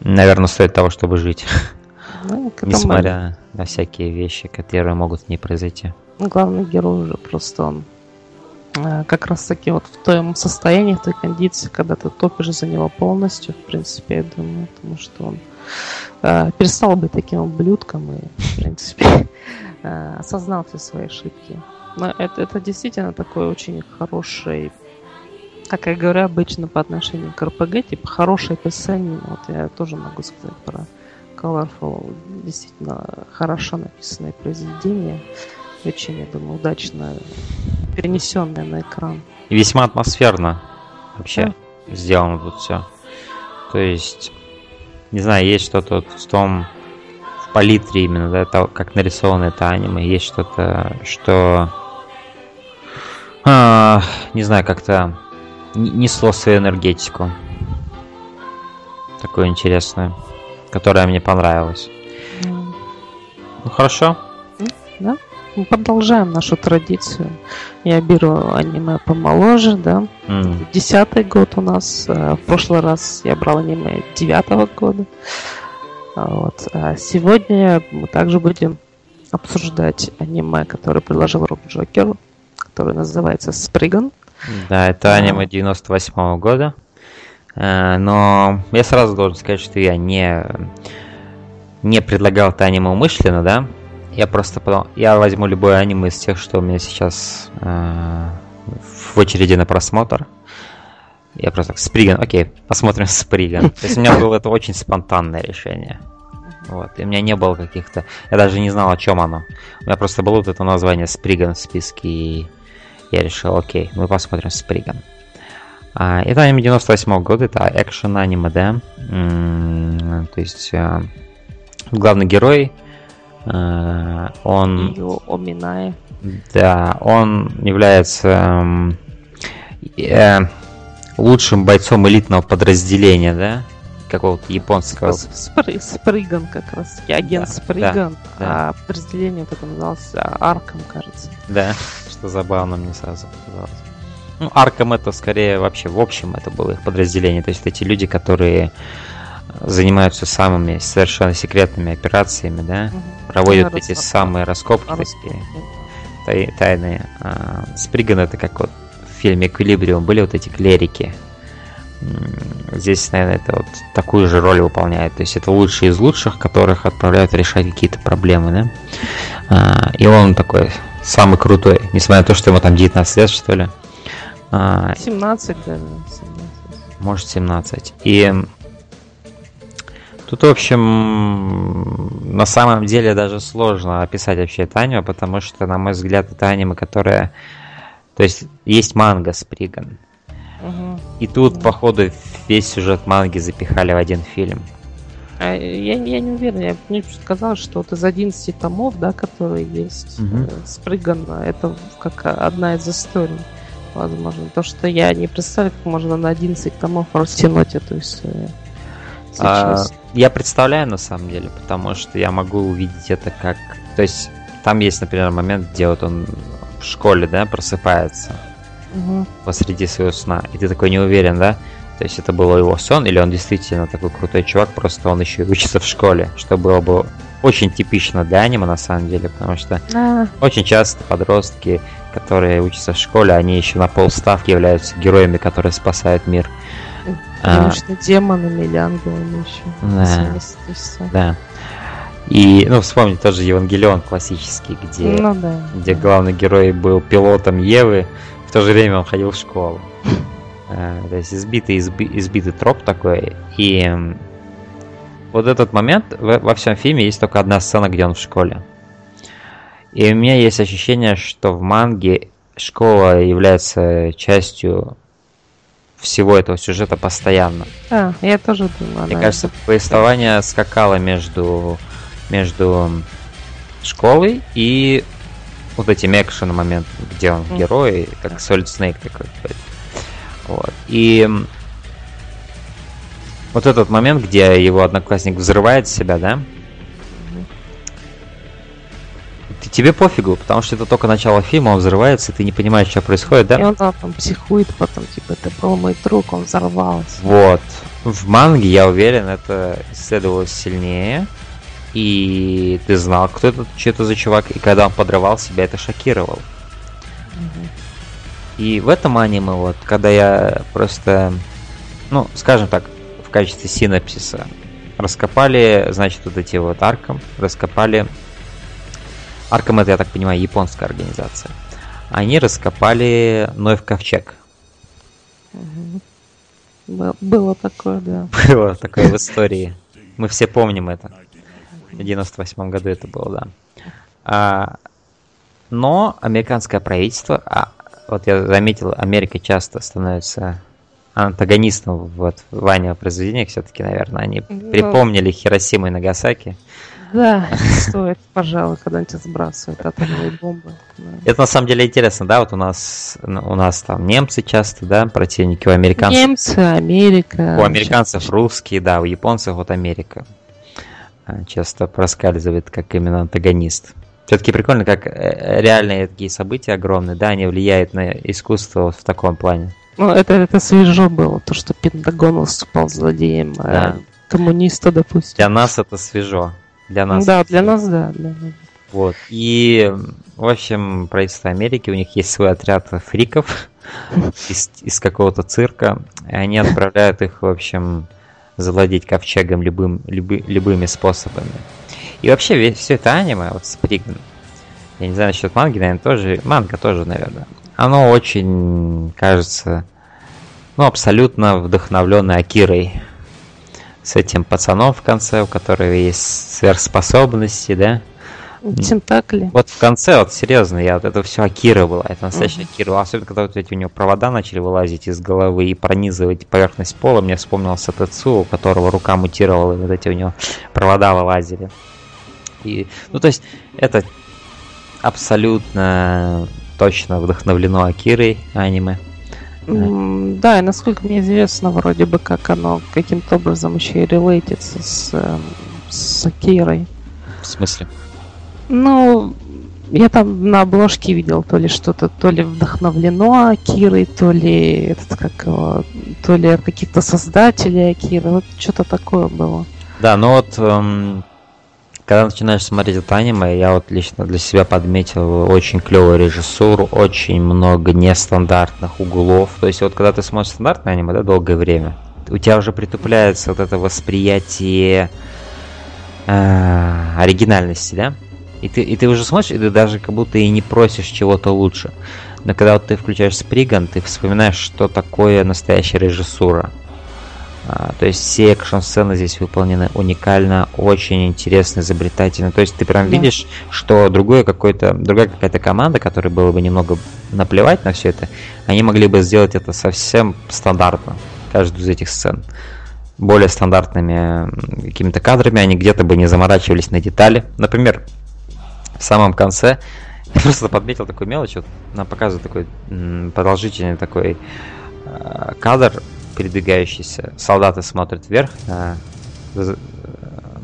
наверное, стоит того, чтобы жить.
Ну,
Несмотря на всякие вещи, которые могут в ней произойти.
главный герой уже просто он э, как раз таки вот в том состоянии, в той кондиции, когда ты топишь за него полностью, в принципе, я думаю, потому что он э, перестал быть таким ублюдком и, в принципе, э, осознал все свои ошибки. Но это, это действительно такой очень хороший, как я говорю обычно по отношению к РПГ, типа хорошее описание, вот я тоже могу сказать про Colorful, действительно хорошо написанное произведение, очень, я думаю, удачно перенесенное на экран.
И весьма атмосферно вообще сделано тут все. То есть, не знаю, есть что-то вот в том, в палитре именно, да, то, как нарисовано это аниме, есть что-то, что, а, не знаю, как-то несло свою энергетику. Такую интересную, которая мне понравилась.
М,
Ну хорошо.
Да? Мы продолжаем нашу традицию. Я беру аниме помоложе, да.
М,
Десятый год у нас. э, В прошлый раз я брал аниме девятого года. А Вот. А сегодня мы также будем обсуждать аниме, которое предложил Рок Джокер, которое называется Сприган.
Да, это аниме 98 года. Э, Но я сразу должен сказать, что я не, не предлагал это аниме умышленно, да. Я просто подумал, я возьму любое аниме из тех, что у меня сейчас э, в очереди на просмотр. Я просто так, Сприган, окей, посмотрим Сприган. То есть у меня было это очень спонтанное решение. Вот, и у меня не было каких-то... Я даже не знал, о чем оно. У меня просто было вот это название Сприган в списке, и я решил, окей, мы посмотрим Сприган. А, это аниме 98 года, это экшен аниме, да. То есть э, главный герой, э, он...
Ее Оминае.
Да, он является эм, э, лучшим бойцом элитного подразделения, да? Какого-то японского.
Сп- Спры- Сприган как раз таки, агент
Да,
Сприган,
да,
а подразделение вот это называлось а, Арком, кажется.
Да, что забавно мне сразу показалось. Ну, Арком это скорее вообще, в общем, это было их подразделение. То есть эти люди, которые занимаются самыми совершенно секретными операциями, да, проводят
Да,
эти
рас-
самые раскопки
Раскопки.
такие. тай- тайные. А, Сприган это как вот в фильме Эквилибриум были вот эти клерики. Здесь, наверное, это вот такую же роль выполняет. То есть это лучшие из лучших, которых отправляют решать какие-то проблемы, да. А, И он такой самый крутой, несмотря на то, что ему там 19 лет, что ли. А,
17 даже. 17.
может 17. И тут, в общем, на самом деле даже сложно описать вообще это аниме, потому что, на мой взгляд, это аниме, которое... То есть, есть манга Сприган.
Мгм.
И тут, походу, весь сюжет манги запихали в один фильм.
А, я, я не уверена, я мне казалось, что вот из 11 томов, да, которые есть,
Мгм.
э, Сприган, это как одна из историй. Возможно, то, что я не представляю, как можно на 11 томов растянуть эту историю.
А,
Сейчас.
я представляю, на самом деле, потому что я могу увидеть это как... То есть, там есть, например, момент, где вот он в школе, да, просыпается.
Мгм.
посреди своего сна, и ты такой не уверен, да? То есть это был его сон, или он действительно такой крутой чувак, просто он еще и учится в школе, что было бы очень типично для аниме на самом деле, потому что
А,
очень часто подростки, которые учатся в школе, они еще на полставки являются героями, которые спасают мир. А.
Конечно, демонами или ангелами еще.
Да. Да. И, ну, вспомни тот же Евангелион классический, где,
Ну да.
где главный герой был пилотом Евы, в то же время он ходил в школу. Э, То есть избитый, изби- избитый троп такой. И вот этот момент во всем фильме есть только одна сцена, где он в школе. И у меня есть ощущение, что в манге школа является частью всего этого сюжета постоянно.
А, я тоже думаю.
Мне кажется,
это-
повествование скакало между, между школой и вот этим экшен моментом, где он герой, как Solid Snake такой. какой-то. Вот. И вот этот момент, где его одноклассник взрывает себя, да? Ты- Тебе пофигу, потому что это только начало фильма, он взрывается, и ты не понимаешь, что происходит, да?
И он да, там психует потом, типа, это был мой друг, он взорвался.
Вот. В манге, я уверен, это исследовалось сильнее. И ты знал, кто это, что это за чувак. И когда он подрывал себя, это шокировал. И в этом аниме, вот, когда я просто, ну, скажем так, в качестве синапсиса, раскопали, значит, вот эти вот Арком, раскопали... Арком это, я так понимаю, японская организация. Они раскопали Ноев ковчег.
Был- Было такое, да.
было такое в истории. Мы все помним это. В 98 году это было, да. А, но американское правительство, а, вот я заметил, Америка часто становится антагонистом вот, в аниме произведениях все-таки, наверное. Они
Ну.
припомнили Хиросиму и Нагасаки.
Да, стоит, пожалуй, когда-нибудь сбрасывают атомные бомбы. Да.
Это на самом деле интересно, да, вот у нас, ну, у нас там немцы часто, да, противники у американцев.
Немцы, Америка.
У американцев русские, да, у японцев вот Америка. А, Часто проскальзывает как именно антагонист. Все-таки прикольно, как э, реальные такие события огромные, да, они влияют на искусство вот в таком плане.
Ну, это, это свежо было, то, что Пентагон выступал злодеем э,
Да.
коммуниста, допустим.
Для нас это свежо. Для нас.
да, для нас, да. Для нас.
Вот. И, в общем, правительство Америки, у них есть свой отряд фриков из, из какого-то цирка. И они отправляют их, в общем, завладеть ковчегом любым, любы- любыми способами. И вообще, все это аниме, вот Сприган, я не знаю насчет манги, наверное, тоже, манга тоже, наверное, оно очень, кажется, ну, абсолютно вдохновленное Акирой. С этим пацаном в конце, у которого есть сверхспособности, да?
Тентакли.
Вот в конце, вот серьезно, я вот это все Акира была, это настоящая Акира. Особенно, когда вот эти у него провода начали вылазить из головы и пронизывать поверхность пола, мне вспомнился Тецу, у которого рука мутировала, и вот эти у него провода вылазили. И, ну, то есть, это абсолютно точно вдохновлено Акирой аниме.
Да, и насколько мне известно, вроде бы как оно каким-то образом еще и релейтится с, эм, с Акирой.
В смысле?
Ну, я там на обложке видел то ли что-то, то ли вдохновлено Акирой, то ли этот как его, то ли от каких-то создателей Акиры. Вот что-то такое было.
Да, ну вот, эм, когда начинаешь смотреть это аниме, я вот лично для себя подметил очень клевую режиссуру, очень много нестандартных углов. То есть вот когда ты смотришь стандартное аниме, да, долгое время, у тебя уже притупляется вот это восприятие э, оригинальности, да? И ты, и ты уже смотришь, и ты даже как будто и не просишь чего-то лучше. Но когда вот ты включаешь Сприган, ты вспоминаешь, что такое настоящая режиссура. А, то есть все экшн-сцены здесь выполнены уникально, очень интересно, изобретательно. То есть ты прям
Да.
видишь, что другое какой-то, другая какая-то команда, которой было бы немного наплевать на все это, они могли бы сделать это совсем стандартно, каждую из этих сцен. Более стандартными какими-то кадрами, они где-то бы не заморачивались на детали. Например, в самом конце я просто подметил такую мелочь, вот нам показывают такой продолжительный такой э, кадр передвигающийся. Солдаты смотрят вверх. э,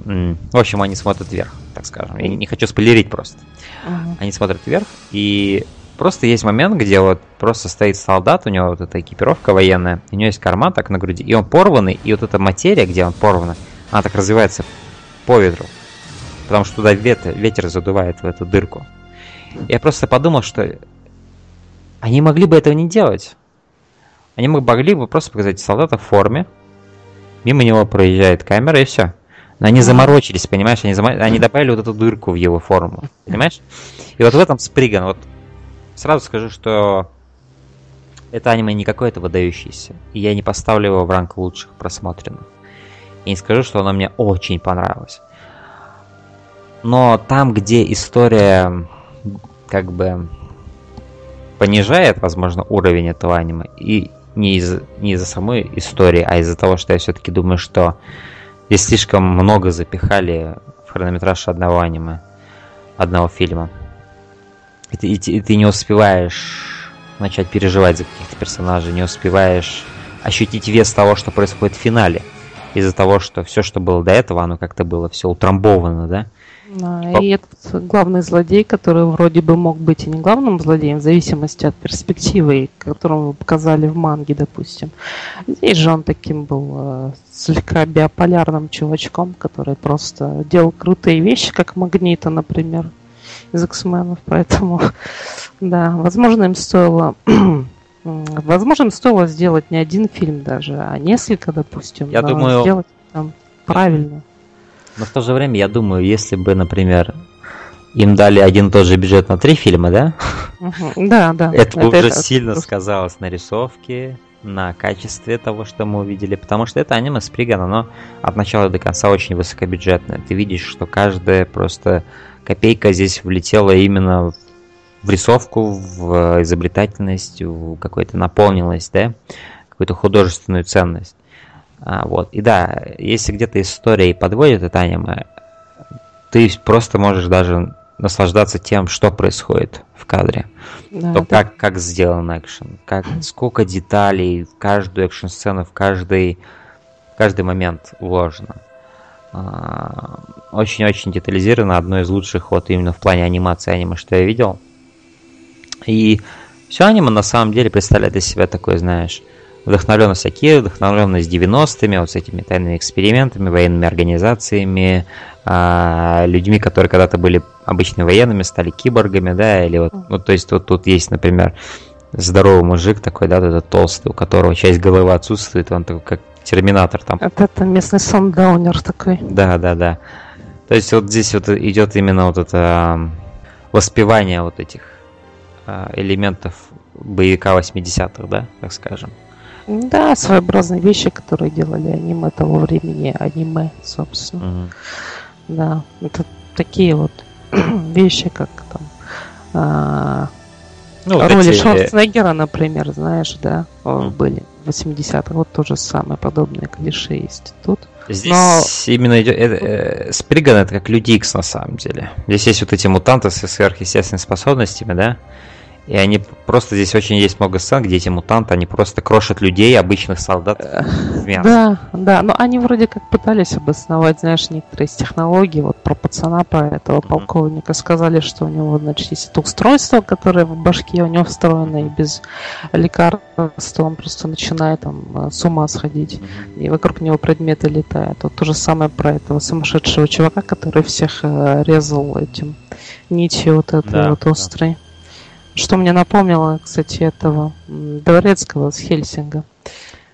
м, В общем, они смотрят вверх, так скажем. Я не- хочу спойлерить просто.
Ага.
Они смотрят вверх, и просто есть момент, где вот просто стоит солдат, у него вот эта экипировка военная, у него есть карман так на груди, и он порванный, и вот эта материя, где он порвана, она так развивается по ветру. Потому что туда ветер, ветер задувает в эту дырку. Я просто подумал, что они могли бы этого не делать. Они могли бы просто показать солдата в форме, мимо него проезжает камера и все. Но они заморочились, понимаешь? Они, зам... они добавили вот эту дырку в его форму, понимаешь? И вот в этом Сприган, вот сразу скажу, что это аниме не какое-то выдающееся. И я не поставлю его в ранг лучших просмотренных. И не скажу, что оно мне очень понравилось. Но там, где история как бы понижает, возможно, уровень этого аниме, и не из не из-за самой истории, а из-за того, что я все-таки думаю, что здесь слишком много запихали в хронометраж одного аниме, одного фильма. И ты, и, и ты не успеваешь начать переживать за каких-то персонажей, не успеваешь ощутить вес того, что происходит в финале. Из-за того, что все, что было до этого, оно как-то было все утрамбовано, да?
Да, и этот главный злодей, который вроде бы мог быть и не главным злодеем, в зависимости от перспективы, которую показали в манге, допустим. Здесь же он таким был э, слегка биополярным чувачком, который просто делал крутые вещи, как Магнита, например, из X-менов. Поэтому, да, возможно, им стоило Возможно, им стоило сделать не один фильм даже, а несколько, допустим.
Я думаю,
сделать там правильно.
Но в то же время, я думаю, если бы, например, им дали один и тот же бюджет на три фильма, да?
Да, да.
Это бы уже сильно сказалось на рисовке, на качестве того, что мы увидели, потому что это аниме Сприган, оно от начала до конца очень высокобюджетное. Ты видишь, что каждая просто копейка здесь влетела именно в рисовку, в изобретательность, в какую-то наполненность, да, какую-то художественную ценность. А, вот. И да, если где-то история и подводит это аниме, ты просто можешь даже наслаждаться тем, что происходит в кадре. Да, То, да. как, как сделан экшен, как, сколько деталей в каждую экшн-сцену, в каждый, в каждый момент вложено. А, очень-очень детализировано, одно из лучших вот именно в плане анимации аниме, что я видел. И все аниме на самом деле представляет из себя такое, знаешь, вдохновленность Акиры, вдохновленность 90-ми, вот с этими тайными экспериментами, военными организациями, а, людьми, которые когда-то были обычными военными, стали киборгами, да, или вот, ну, то есть вот тут есть, например, здоровый мужик такой, да, этот толстый, у которого часть головы отсутствует, он такой, как терминатор там.
Это, это местный сандаунер такой.
Да, да, да. То есть вот здесь вот идет именно вот это воспевание вот этих а, элементов боевика 80-х, да, так скажем.
Да, своеобразные вещи, которые делали аниме того времени, аниме, собственно. Mm-hmm. Да, это такие вот вещи, как там а, ну, роли эти... Шварценеггера, например, знаешь, да, mm-hmm. были в 80-х. Вот то же самое, подобные клише есть тут.
Здесь Но... именно идет... Э, э, Сприган это как Люди Икс на самом деле. Здесь есть вот эти мутанты со сверхъестественными способностями, да? И они просто здесь очень есть много сцен, где эти мутанты, они просто крошат людей, обычных солдат в
мясо. Да, да, но они вроде как пытались обосновать, знаешь, некоторые из технологий. Вот про пацана, про этого полковника сказали, что у него, значит, есть это устройство, которое в башке у него встроено, и без лекарства он просто начинает там с ума сходить. И вокруг него предметы летают. Вот то же самое про этого сумасшедшего чувака, который всех э, резал этим нитью вот этой да, вот острой. Да. Что мне напомнило, кстати, этого Дворецкого с Хельсинга.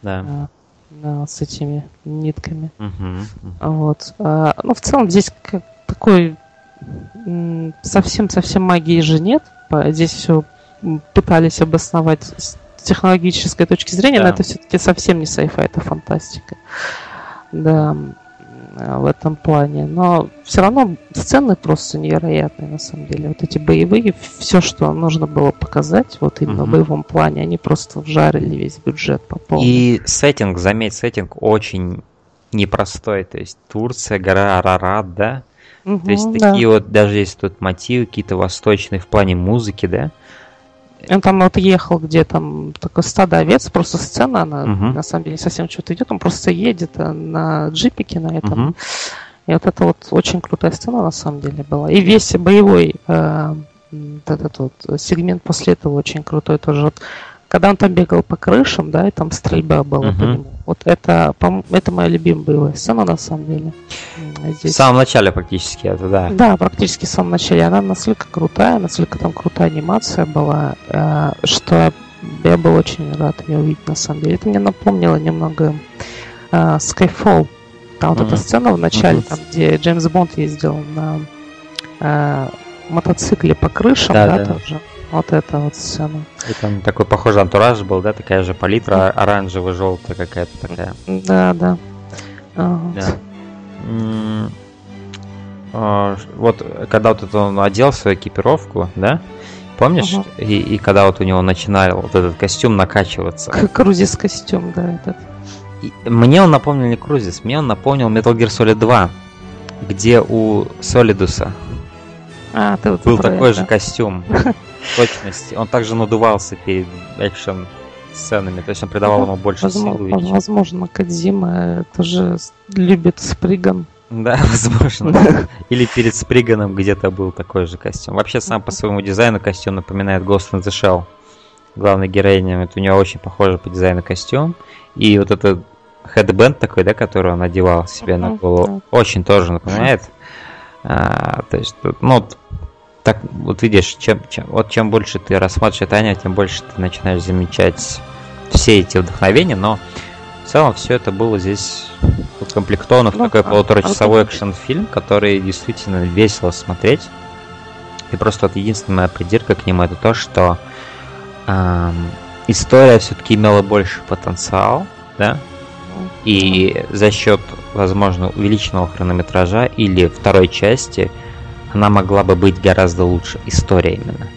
Да.
Да, с этими нитками. Угу, угу. Вот. А, ну, в целом, здесь как такой совсем-совсем магии же нет. Здесь все пытались обосновать с технологической точки зрения, да. но это все-таки совсем не сайфа, это фантастика. Да. Э, в этом плане. Но все равно сцены просто невероятные, на самом деле. Вот эти боевые, все, что нужно было показать, вот именно угу. в боевом плане, они просто вжарили весь бюджет по полной.
И сеттинг, заметь, сеттинг очень непростой. То есть Турция, гора Арарат, да? Угу, То есть да. такие вот, даже есть тут мотивы какие-то восточные в плане музыки, да?
Он там вот ехал, где там такое стадо овец, просто сцена, она угу. на самом деле совсем что-то идет, он просто едет э, на джипике на этом. Угу. И вот это вот очень крутая сцена на самом деле была. И весь боевой э, этот вот сегмент после этого очень крутой тоже. Вот, когда он там бегал по крышам, да, и там стрельба была по
Мгм.
нему. Вот это, по-мо- это моя любимая боевая сцена на самом деле. М,
В
Здесь.
самом начале практически это, да.
Да, практически в самом начале. Она настолько крутая, настолько там крутая анимация была, э, что я был очень рад ее увидеть на самом деле. Это мне напомнило немного э, Skyfall. Там вот
Мгм.
эта сцена в начале,
Мгм.
там, где Джеймс Бонд ездил на э, мотоцикле по крышам,
Да,
да,
да.
тоже. Вот эта вот сцена.
И там такой похожий антураж был, да, такая же палитра, оранжевая, желтая какая-то такая.
Да, да. А.
Да. А, Вот когда вот это он одел свою экипировку, да? Помнишь?
Ага.
И, и когда вот у него начинал вот этот костюм накачиваться.
К- Крузис костюм, да, этот.
И мне он напомнил не Крузис, мне он напомнил Metal Gear Solid 2, где у Солидуса
А, ты вот
был такой
это.
же костюм. Точности. Он также надувался перед экшен сценами, то есть он придавал ему больше
Возможно,
силы.
возможно, Кадзима тоже любит Сприган.
Да, возможно. Или перед Сприганом где-то был такой же костюм. Вообще, сам по своему дизайну костюм напоминает Ghost in the Shell. Главной героиня, это у нее очень похоже по дизайну костюм. И вот этот хедбенд такой, да, который он одевал себе на голову, очень тоже напоминает. А, то есть, ну, так, вот видишь, чем, чем, вот чем больше ты рассматриваешь это аниме, тем больше ты начинаешь замечать все эти вдохновения, но в целом все это было здесь укомплектовано в
Ну,
такой
а-
полуторачасовой
а-
экшен-фильм, который действительно весело смотреть. И просто вот единственная придирка к нему это то, что ам, история все-таки имела больше потенциал, да, и за счет, возможно, увеличенного хронометража или второй части она могла бы быть гораздо лучше. История именно.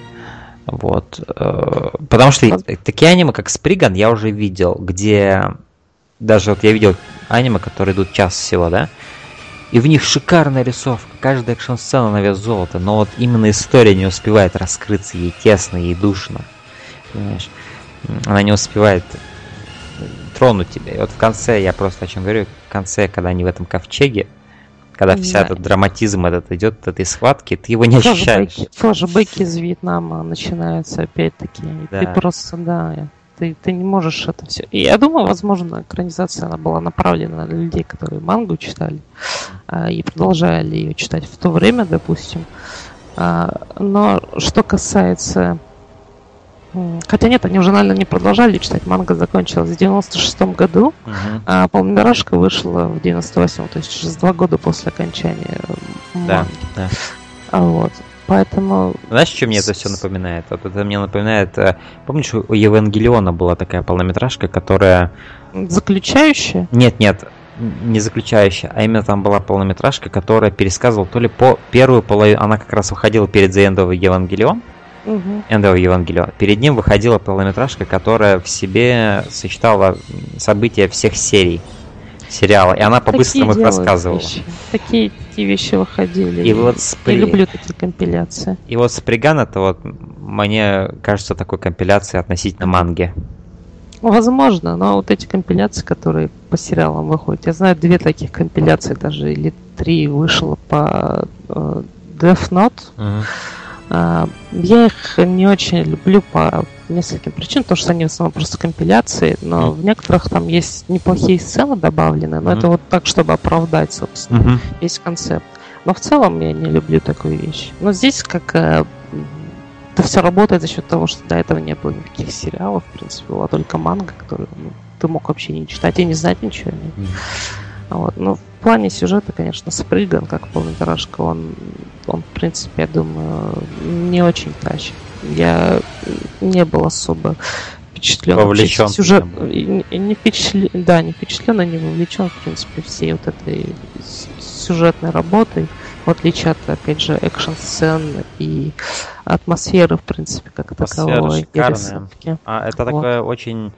Вот. э, Потому что такие аниме, как Сприган, я уже видел, где даже вот я видел аниме, которые идут час всего, да, и в них шикарная рисовка, каждая экшн-сцена на вес золота, но вот именно история не успевает раскрыться, ей тесно, ей душно, понимаешь? Она не успевает тронуть тебя. И вот в конце, я просто о чем говорю, в конце, когда они в этом ковчеге, когда вся
Да.
этот драматизм этот идет, от этой схватки, ты его не ощущаешь.
Флэшбэки, из Вьетнама начинаются опять-таки. и Ты
Да.
просто, да, ты, ты не можешь это все. И я думаю, возможно, экранизация она была направлена на людей, которые мангу читали а, и продолжали ее читать в то время, допустим. А, но что касается... Хотя нет, они уже, наверное, не продолжали читать. Манга закончилась в 96 году,
Мгм.
а полнометражка вышла в 98 то есть через два года после окончания
Да,
манги.
да.
А вот. Поэтому
Знаешь, что мне это все напоминает? Вот это мне напоминает... э, Помнишь, у Евангелиона была такая полнометражка, которая...
заключающая.
Нет, нет, не заключающая, а именно там была полнометражка, которая пересказывала то ли по первую половину... Она как раз выходила перед The End of Evangelion, End of Evangelion. Перед ним выходила полнометражка, которая в себе сочетала события всех серий сериала, и она по-быстрому их рассказывала.
вещи. Такие такие вещи выходили.
И вот с
Я люблю такие компиляции.
И вот Сприган это вот, мне кажется, такой компиляцией относительно манги.
Возможно, но вот эти компиляции, которые по сериалам выходят, я знаю две таких компиляции даже, или три вышло по э, Death Note. А, Я их не очень люблю по нескольким причинам, потому что они в основном просто компиляции, но в некоторых там есть неплохие сцены добавлены, но это вот так, чтобы оправдать, собственно, весь концепт. Но в целом я не люблю такую вещь. Но здесь как э, это все работает за счет того, что до этого не было никаких сериалов, в принципе, была только манга, которую ну, ты мог вообще не читать и не знать ничего. Вот. Но в плане сюжета, конечно, Сприган, как полнометражка, он, он, в принципе, я думаю, не очень тащит. Я не был особо впечатлен.
Вовлечен
Сюжет,
не
впечатлен, да, не впечатлен, а не вовлечен, в принципе, всей вот этой сюжетной работой, в отличие от, опять же, экшн-сцен и атмосферы, в принципе, как таковой.
А это
Вот.
такое очень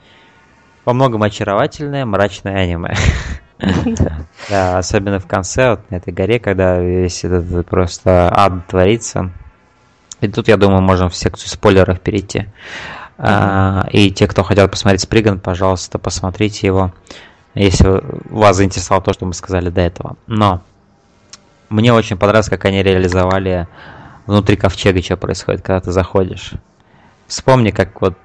во многом очаровательное, мрачное аниме. Да, особенно в конце, вот на этой горе, когда весь этот просто ад творится. И тут, я думаю, можем в секцию спойлеров перейти. А, и те, кто хотят посмотреть Сприган, пожалуйста, посмотрите его, если вас заинтересовало то, что мы сказали до этого. Но мне очень понравилось, как они реализовали внутри ковчега что происходит, когда ты заходишь. Вспомни, как вот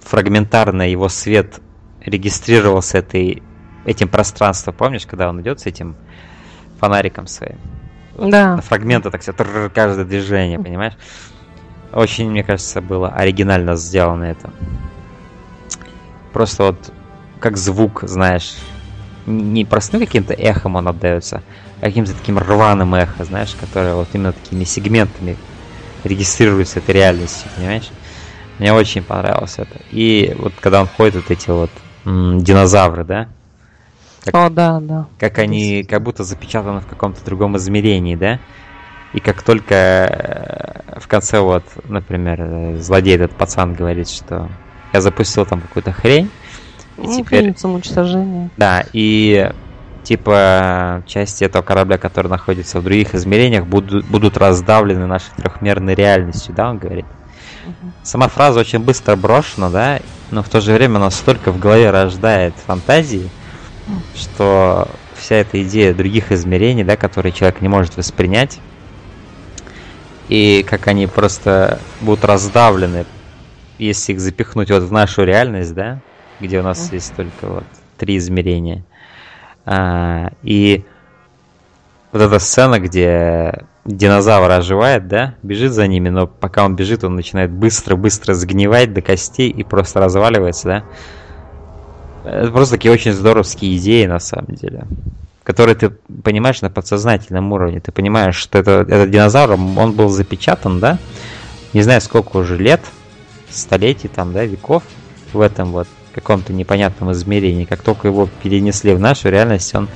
фрагментарно его свет регистрировался этой, этим пространством. Помнишь, когда он идет с этим фонариком своим?
Да.
На фрагменты так все, каждое движение, понимаешь? Очень, мне кажется, было оригинально сделано это. Просто вот как звук, знаешь, не простым каким-то эхом он отдается, а каким-то таким рваным эхо, знаешь, которое вот именно такими сегментами регистрируется этой реальностью, понимаешь? Мне очень понравилось это. И вот когда он ходит, вот эти вот м, динозавры, да? Как,
О, да, да.
как они как будто запечатаны в каком-то другом измерении, да? И как только э, в конце вот, например, злодей этот пацан говорит, что я запустил там какую-то хрень, и
Ну,
теперь...
фильм самоуничтожения.
Да, и типа части этого корабля, который находится в других измерениях, будут, будут раздавлены нашей трехмерной реальностью, да, он говорит. Сама фраза очень быстро брошена, да, но в то же время она столько в голове рождает фантазии, что вся эта идея других измерений, да, которые человек не может воспринять, и как они просто будут раздавлены, если их запихнуть вот в нашу реальность, да, где у нас есть только вот три измерения. А, и вот эта сцена, где динозавр оживает, да, бежит за ними, но пока он бежит, он начинает быстро-быстро сгнивать до костей и просто разваливается, да. Это просто такие очень здоровские идеи, на самом деле. Которые ты понимаешь на подсознательном уровне. Ты понимаешь, что это, этот динозавр, он был запечатан, да, не знаю сколько уже лет, столетий там, да, веков в этом вот каком-то непонятном измерении. Как только его перенесли в нашу реальность, он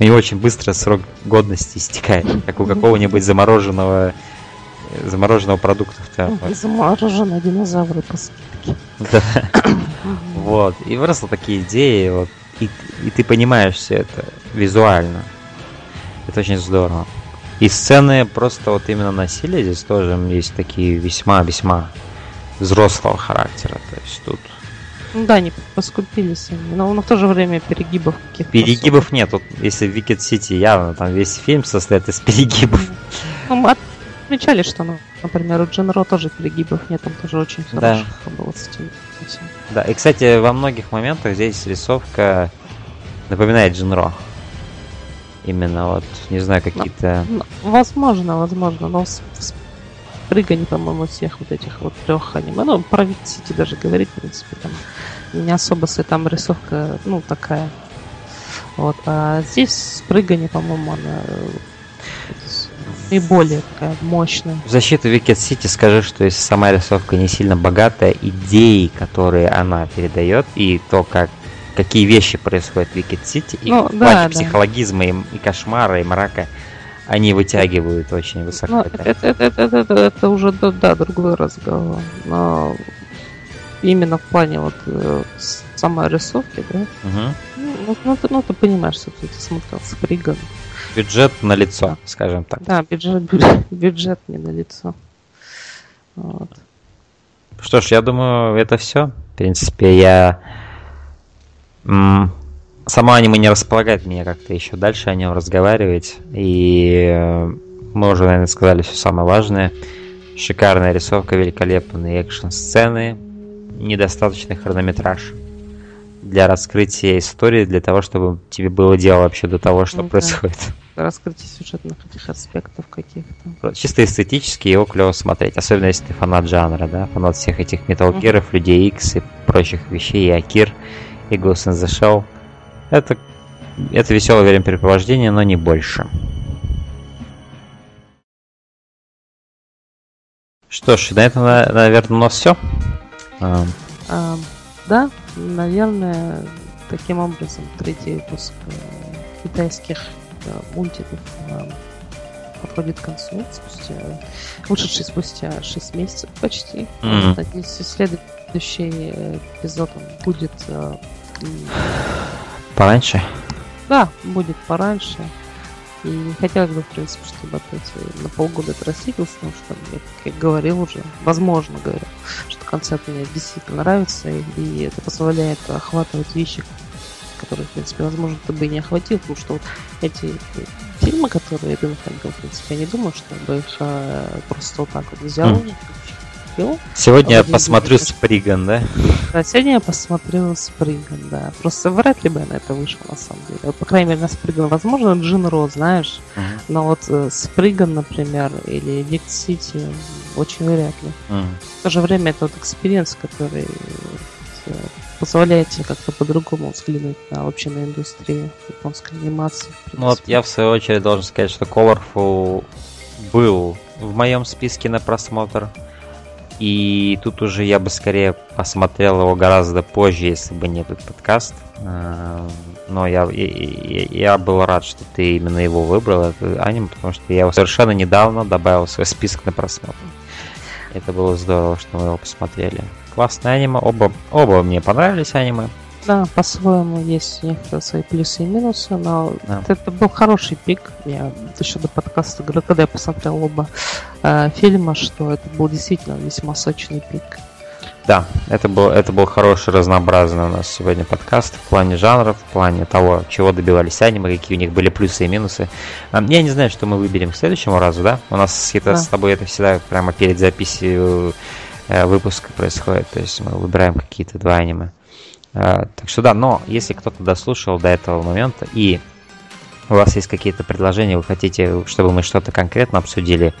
у него очень быстро срок годности истекает, как у какого-нибудь замороженного замороженного продукта.
Замороженные динозавры по скидке.
Да. Вот. И просто такие идеи, вот. И, и ты понимаешь все это визуально. Это очень здорово. И сцены просто вот именно насилия здесь тоже есть такие весьма-весьма взрослого характера. То есть тут
Ну да, они поскупились они. Но, но в то же время перегибов каких-то.
перегибов нет. Вот если в Wicked City явно там весь фильм состоит из перегибов.
особо. Ну, мы отмечали, что, ну, например, у Дженро тоже перегибов нет, там тоже очень
Да.
хороших было с этим.
Да, и кстати, во многих моментах здесь рисовка напоминает Джинро. Именно вот, не знаю, какие-то...
Ну, возможно, возможно, но с, с прыганий, по-моему, всех вот этих вот трех аниме. Ну, про Сити даже говорить, в принципе, там не особо с там рисовка, ну, такая. Вот, а здесь прыгание, по-моему, она с- наиболее такая мощная.
В защиту Wicked City скажи, что если сама рисовка не сильно богатая, идеи, которые она передает, и то, как какие вещи происходят в Wicked City, и
Ну,
в
да, да.
психологизма, и, и кошмара, и мрака, они вытягивают очень высоко.
Ну,
это.
это, это, это, это, это- уже, да, другой разговор. Но именно в плане вот э, самой рисовки, да,
Мгм.
ну, ну, ну, ты, ну, ты понимаешь, что ты смотрел с Фриган.
Бюджет на лицо, скажем так.
Да, бюджет, бюджет, бюджет не на лицо. Вот.
Что ж, я думаю, это все. В принципе, я... м, Само аниме не располагает меня как-то еще дальше о нем разговаривать. И э, мы уже, наверное, сказали все самое важное. Шикарная рисовка, великолепные экшн-сцены, недостаточный хронометраж для раскрытия истории, для того, чтобы тебе было дело вообще до того, что
Ну да.
происходит.
Раскрытие сюжетных этих аспектов каких-то.
Чисто эстетически его клево смотреть, особенно если ты фанат жанра, да, фанат всех этих Metal Gear, Людей X и прочих вещей, и Акир, и Ghost in the Shell. Это, это веселое времяпрепровождение, но не больше. Что ж, на этом, на- наверное, у нас все.
А, да, наверное, таким образом третий выпуск э, китайских э, мультиков э, подходит к концу, спустя, вышедший спустя 6 месяцев почти. Надеюсь, следующий эпизод он будет
Пораньше.
Да, будет пораньше. И не хотелось бы, в принципе, чтобы опять на полгода это потому что, я, как я говорил уже, возможно, говорю, что концепт мне действительно нравится, и, это позволяет охватывать вещи который, в принципе, возможно, ты бы и не охватил, потому что вот эти фильмы, которые ты находил, в принципе, я не думаю, что бы их э, просто вот так вот взял, mm.
Купил. Сегодня я посмотрю Сприган, да?
Да, сегодня я посмотрю Сприган, да. Просто вряд ли бы я на это вышел, на самом деле. Вот, по крайней мере, на Сприган. Возможно, Джин Ро, знаешь. Uh-huh. Но вот э, Сприган, например, или Дик Сити, очень вряд ли. Uh-huh. В то же время это вот experience, который э, позволяет тебе как-то по-другому взглянуть на вообще на индустрию японской анимации.
Ну вот я в свою очередь должен сказать, что Colorful был в моем списке на просмотр. И тут уже я бы скорее посмотрел его гораздо позже, если бы не этот подкаст. Э, но я, я, я был рад, что ты именно его выбрал, это аниме, потому что я его совершенно недавно добавил в свой список на просмотр. Это было здорово, что мы его посмотрели. Классное аниме, оба, оба мне понравились аниме.
Да, по-своему есть них свои плюсы и минусы, но да. это был хороший пик. Я еще до подкаста говорю, когда я посмотрел оба э, фильма, что это был действительно весьма сочный пик.
Да, это был, это был хороший, разнообразный у нас сегодня подкаст в плане жанров, в плане того, чего добивались аниме, какие у них были плюсы и минусы. Я не знаю, что мы выберем к следующему разу, да? У нас это, да. с тобой это всегда прямо перед записью э, выпуска происходит, то есть мы выбираем какие-то два аниме. Э, так что да, но если кто-то дослушал до этого момента и у вас есть какие-то предложения, вы хотите, чтобы мы что-то конкретно обсудили,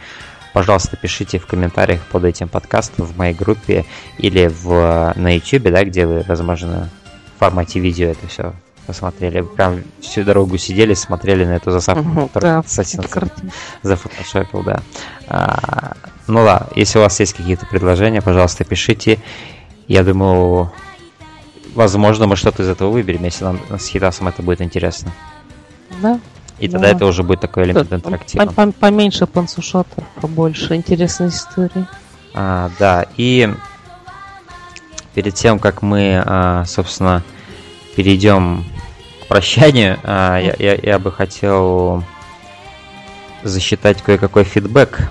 пожалуйста, пишите в комментариях под этим подкастом в моей группе или в, на YouTube, да, где вы, возможно, в формате видео это все посмотрели. Прям всю дорогу сидели, смотрели на эту засадку, угу, которую да, зафотошопил, да. А, ну да, если у вас есть какие-то предложения, пожалуйста, пишите. Я думаю, возможно, мы что-то из этого выберем, если нам с Хитасом это будет интересно.
Да.
И тогда да. это уже будет такой элемент интерактива.
Поменьше пансушотов, побольше интересной истории.
А, да, и перед тем, как мы, а, собственно, перейдем к прощанию, а, я, я, я бы хотел засчитать кое-какой фидбэк,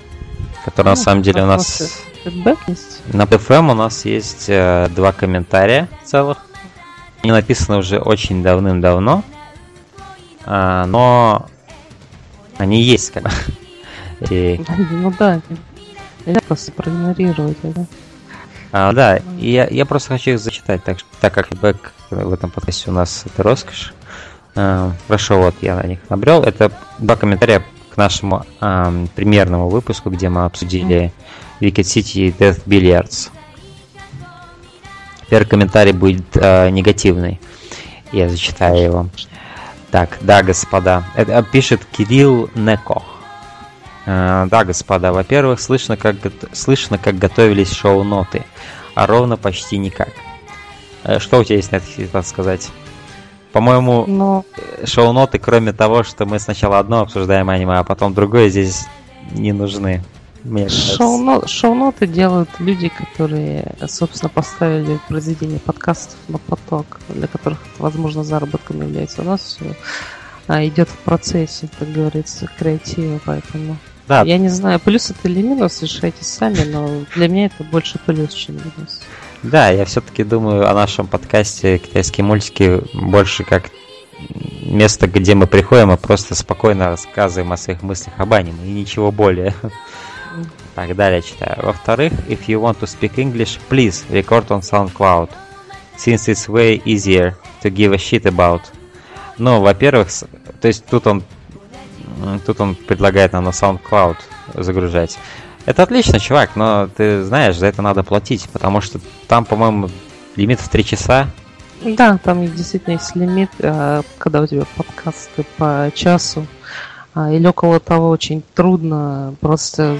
который ну, на самом деле у нас... Фидбэк есть? На PFM у нас есть э, два комментария целых. Они написаны уже очень давным-давно, а, но они есть как
и... Ну да, нельзя просто проигнорировать это.
А, да, и я, я просто хочу их зачитать, так, так как бэк в этом подкасте у нас это роскошь. А, хорошо, вот я на них набрел. Это два комментария к нашему а, примерному выпуску, где мы обсудили Wicked City и Death Billiards. Первый комментарий будет э, негативный. Я зачитаю его. Так, да, господа. Это э, пишет Кирилл Неко. Э, да, господа. Во-первых, слышно как, слышно, как готовились шоу-ноты, а ровно почти никак. Э, что у тебя есть на это сказать? По-моему, Но... Э, шоу-ноты, кроме того, что мы сначала одно обсуждаем аниме, а потом другое, здесь не нужны.
Шоу-ноты шоу делают люди, которые, собственно, поставили произведение подкастов на поток, для которых это, возможно, заработком является. У нас все а, идет в процессе, как говорится, креатива, поэтому... Да. Я не знаю, плюс это или минус, решайте сами, но для меня это больше плюс, чем минус.
Да, я все-таки думаю о нашем подкасте «Китайские мультики» больше как место, где мы приходим и просто спокойно рассказываем о своих мыслях об аниме и ничего более. Так, далее читаю. Во-вторых, if you want to speak English, please record on SoundCloud, since it's way easier to give a shit about. Ну, во-первых, то есть тут он тут он предлагает нам на SoundCloud загружать. Это отлично, чувак, но ты знаешь, за это надо платить, потому что там, по-моему, лимит в 3 часа.
Да, там действительно есть лимит, а, когда у тебя подкасты по часу. А, или около того очень трудно просто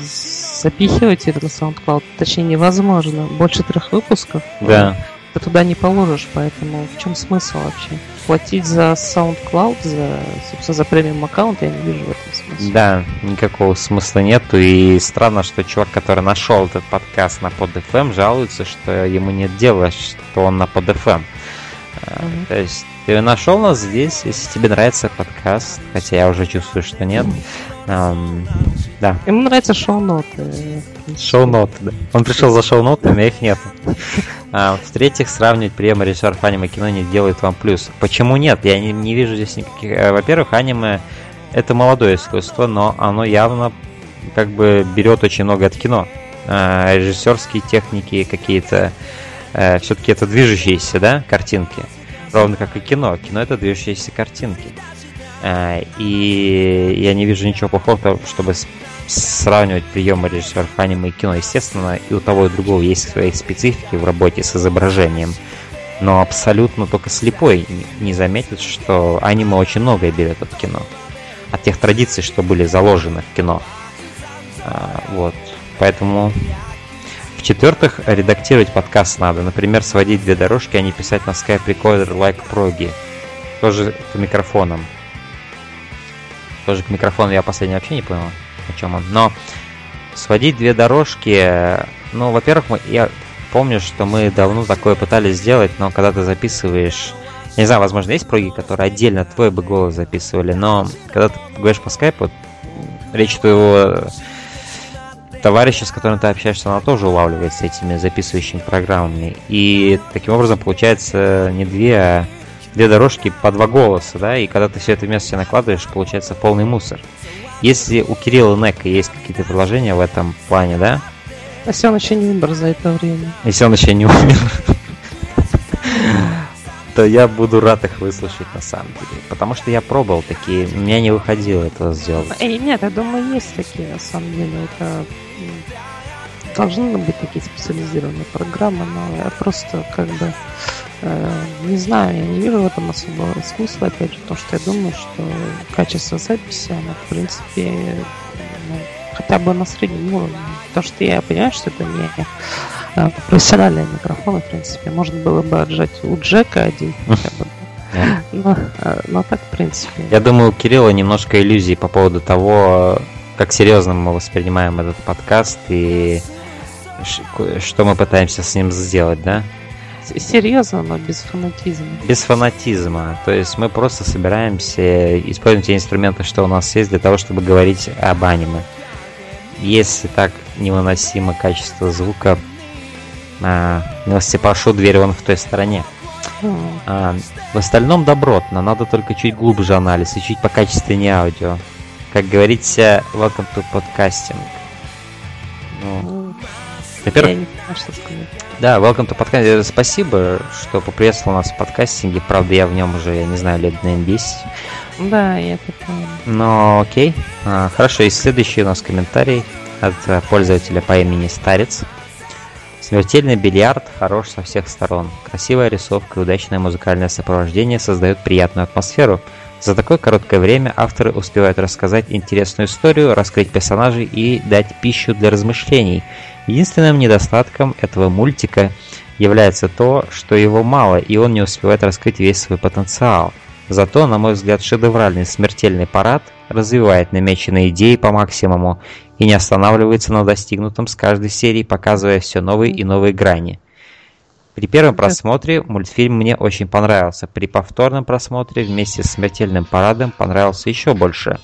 запихивать это на SoundCloud. Точнее, невозможно. Больше трех выпусков.
Да.
Ты туда не положишь, поэтому в чем смысл вообще? Платить за SoundCloud, за, собственно, за премиум аккаунт, я не вижу в этом смысла.
Да, никакого смысла нету. И странно, что чувак, который нашел этот подкаст на PodFM, жалуется, что ему нет дела, что он на PodFM. Mm-hmm. То есть ты нашел нас здесь, если тебе нравится подкаст, хотя я уже чувствую, что нет. Um, да.
Ему нравятся шоу-ноты.
Шоу-ноты, да. Он пришел за шоу-нотами, а их нет. А, в-третьих, сравнивать приемы режиссеров аниме кино не делает вам плюс. Почему нет? Я не, не вижу здесь никаких... Э, во-первых, аниме это молодое искусство, но оно явно как бы берет очень много от кино. А, режиссерские техники какие-то, э, все-таки это движущиеся, да, картинки. Ровно как и кино. Кино это движущиеся картинки. А, и я не вижу ничего плохого, чтобы сравнивать приемы режиссеров аниме и кино. Естественно, и у того и другого есть свои специфики в работе с изображением. Но абсолютно только слепой не заметит, что аниме очень многое берет от кино. От тех традиций, что были заложены в кино. А, вот. Поэтому в-четвертых, редактировать подкаст надо. Например, сводить две дорожки, а не писать на Skype Recorder like проги. Тоже к микрофонам. Тоже к микрофону я последний вообще не понял, о чем он. Но сводить две дорожки, ну, во-первых, мы, я помню, что мы давно такое пытались сделать, но когда ты записываешь не знаю, возможно, есть проги, которые отдельно твой бы голос записывали, но когда ты говоришь по скайпу, речь твоего товарища, с которым ты общаешься, она тоже улавливается этими записывающими программами. И таким образом получается не две, а две дорожки по два голоса, да, и когда ты все это вместе накладываешь, получается полный мусор. Если у Кирилла Нека есть какие-то предложения в этом плане, да?
Если он еще не умер за это время.
Если он еще не умер. То я буду рад их выслушать на самом деле. Потому что я пробовал такие, у меня не выходило этого сделать.
Эй, нет, я думаю, есть такие на самом деле. Это должны быть такие специализированные программы, но я просто как бы э, не знаю, я не вижу в этом особого смысла, опять же, потому что я думаю, что качество записи, оно, в принципе, ну, хотя бы на среднем уровне. Потому что я понимаю, что это не профессиональные микрофоны, в принципе. Можно было бы отжать у Джека один хотя бы. Но, э, но так, в принципе.
Я думаю, у Кирилла немножко иллюзий по поводу того, как серьезно мы воспринимаем этот подкаст и что мы пытаемся с ним сделать, да?
Серьезно, но без фанатизма.
Без фанатизма. То есть мы просто собираемся использовать те инструменты, что у нас есть, для того, чтобы говорить об аниме. Если так невыносимо качество звука, а, милости прошу, дверь вон в той стороне. А, в остальном добротно, надо только чуть глубже анализ и чуть покачественнее аудио. Как говорится, welcome to podcasting. Ну, во-первых, да, welcome to подкаст. Спасибо, что поприветствовал нас в подкастинге. Правда, я в нем уже, я не знаю, лет, наверное, 10.
Да, я это
понял. Но окей. А, хорошо, и следующий у нас комментарий от э, пользователя по имени Старец. Смертельный бильярд хорош со всех сторон. Красивая рисовка и удачное музыкальное сопровождение создают приятную атмосферу. За такое короткое время авторы успевают рассказать интересную историю, раскрыть персонажей и дать пищу для размышлений. Единственным недостатком этого мультика является то, что его мало, и он не успевает раскрыть весь свой потенциал. Зато, на мой взгляд, шедевральный смертельный парад развивает намеченные идеи по максимуму и не останавливается на достигнутом с каждой серии, показывая все новые и новые грани. При первом просмотре мультфильм мне очень понравился. При повторном просмотре вместе с смертельным парадом понравился еще больше,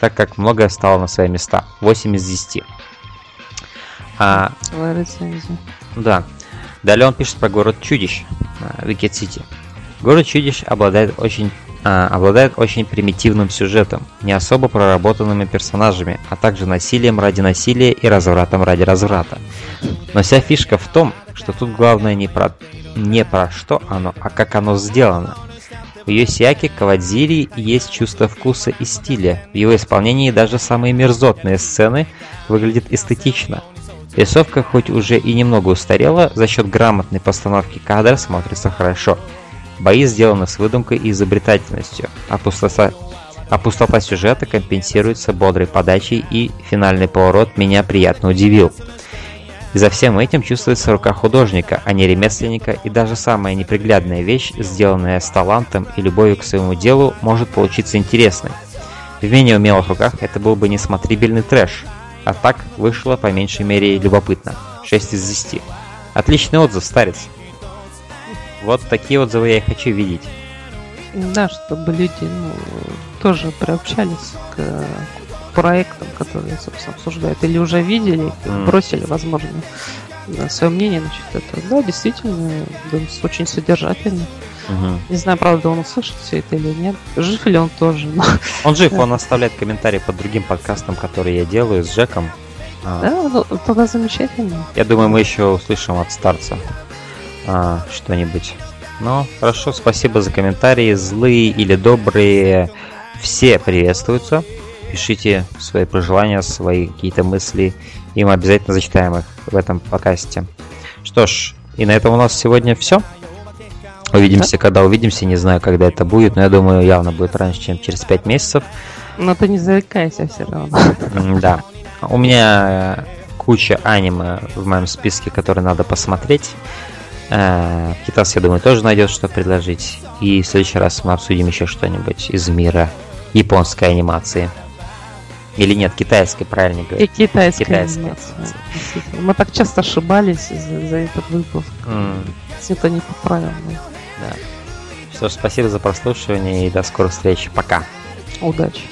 так как многое стало на свои места. 8 из 10. А, Да. Далее он пишет про город чудищ, Wicked City. Город чудищ обладает очень а, обладает очень примитивным сюжетом, не особо проработанными персонажами, а также насилием ради насилия и развратом ради разврата. Но вся фишка в том, что тут главное не про, не про что оно, а как оно сделано. В Йосиаке Кавадзири есть чувство вкуса и стиля. В его исполнении даже самые мерзотные сцены выглядят эстетично. Рисовка хоть уже и немного устарела, за счет грамотной постановки кадра смотрится хорошо – Бои сделаны с выдумкой и изобретательностью, а пустота, а пустота сюжета компенсируется бодрой подачей и финальный поворот меня приятно удивил. И за всем этим чувствуется рука художника, а не ремесленника, и даже самая неприглядная вещь, сделанная с талантом и любовью к своему делу, может получиться интересной. В менее умелых руках это был бы несмотрибельный трэш, а так вышло по меньшей мере любопытно. 6 из 10. Отличный отзыв, старец. Вот такие отзывы я и хочу видеть.
Да, чтобы люди ну, тоже приобщались к проектам, которые, собственно, обсуждают, или уже видели,
Мгм.
бросили, возможно, свое мнение насчет этого. Да, действительно, Дэнс очень содержательный.
Мгм.
Не знаю, правда, он услышит все это или нет. Жив ли он тоже, но
Он жив, он оставляет комментарии под другим подкастом, который я делаю с Джеком. А,
да, тогда замечательно.
Я думаю, мы еще услышим от старца а, что-нибудь. Ну, хорошо, спасибо за комментарии. Злые или добрые, все приветствуются. Пишите свои пожелания, свои какие-то мысли, и мы обязательно зачитаем их в этом подкасте. Что ж, и на этом у нас сегодня все. Увидимся, когда увидимся, не знаю, когда это будет, но я думаю, явно будет раньше, чем через 5 месяцев.
Но ты не зарекайся все равно.
Да. У меня куча аниме в моем списке, которые надо посмотреть. Э, Китас, я думаю, тоже найдет что предложить. И в следующий раз мы обсудим еще что-нибудь из мира японской анимации. Или нет, китайской, правильно
И
говорить.
китайская
Китайская.
анимация, действительно. Мы так часто ошибались за, за этот выпуск.
М,
Никто не поправил. но
Что ж, спасибо за прослушивание и до скорых встреч. Пока.
Удачи.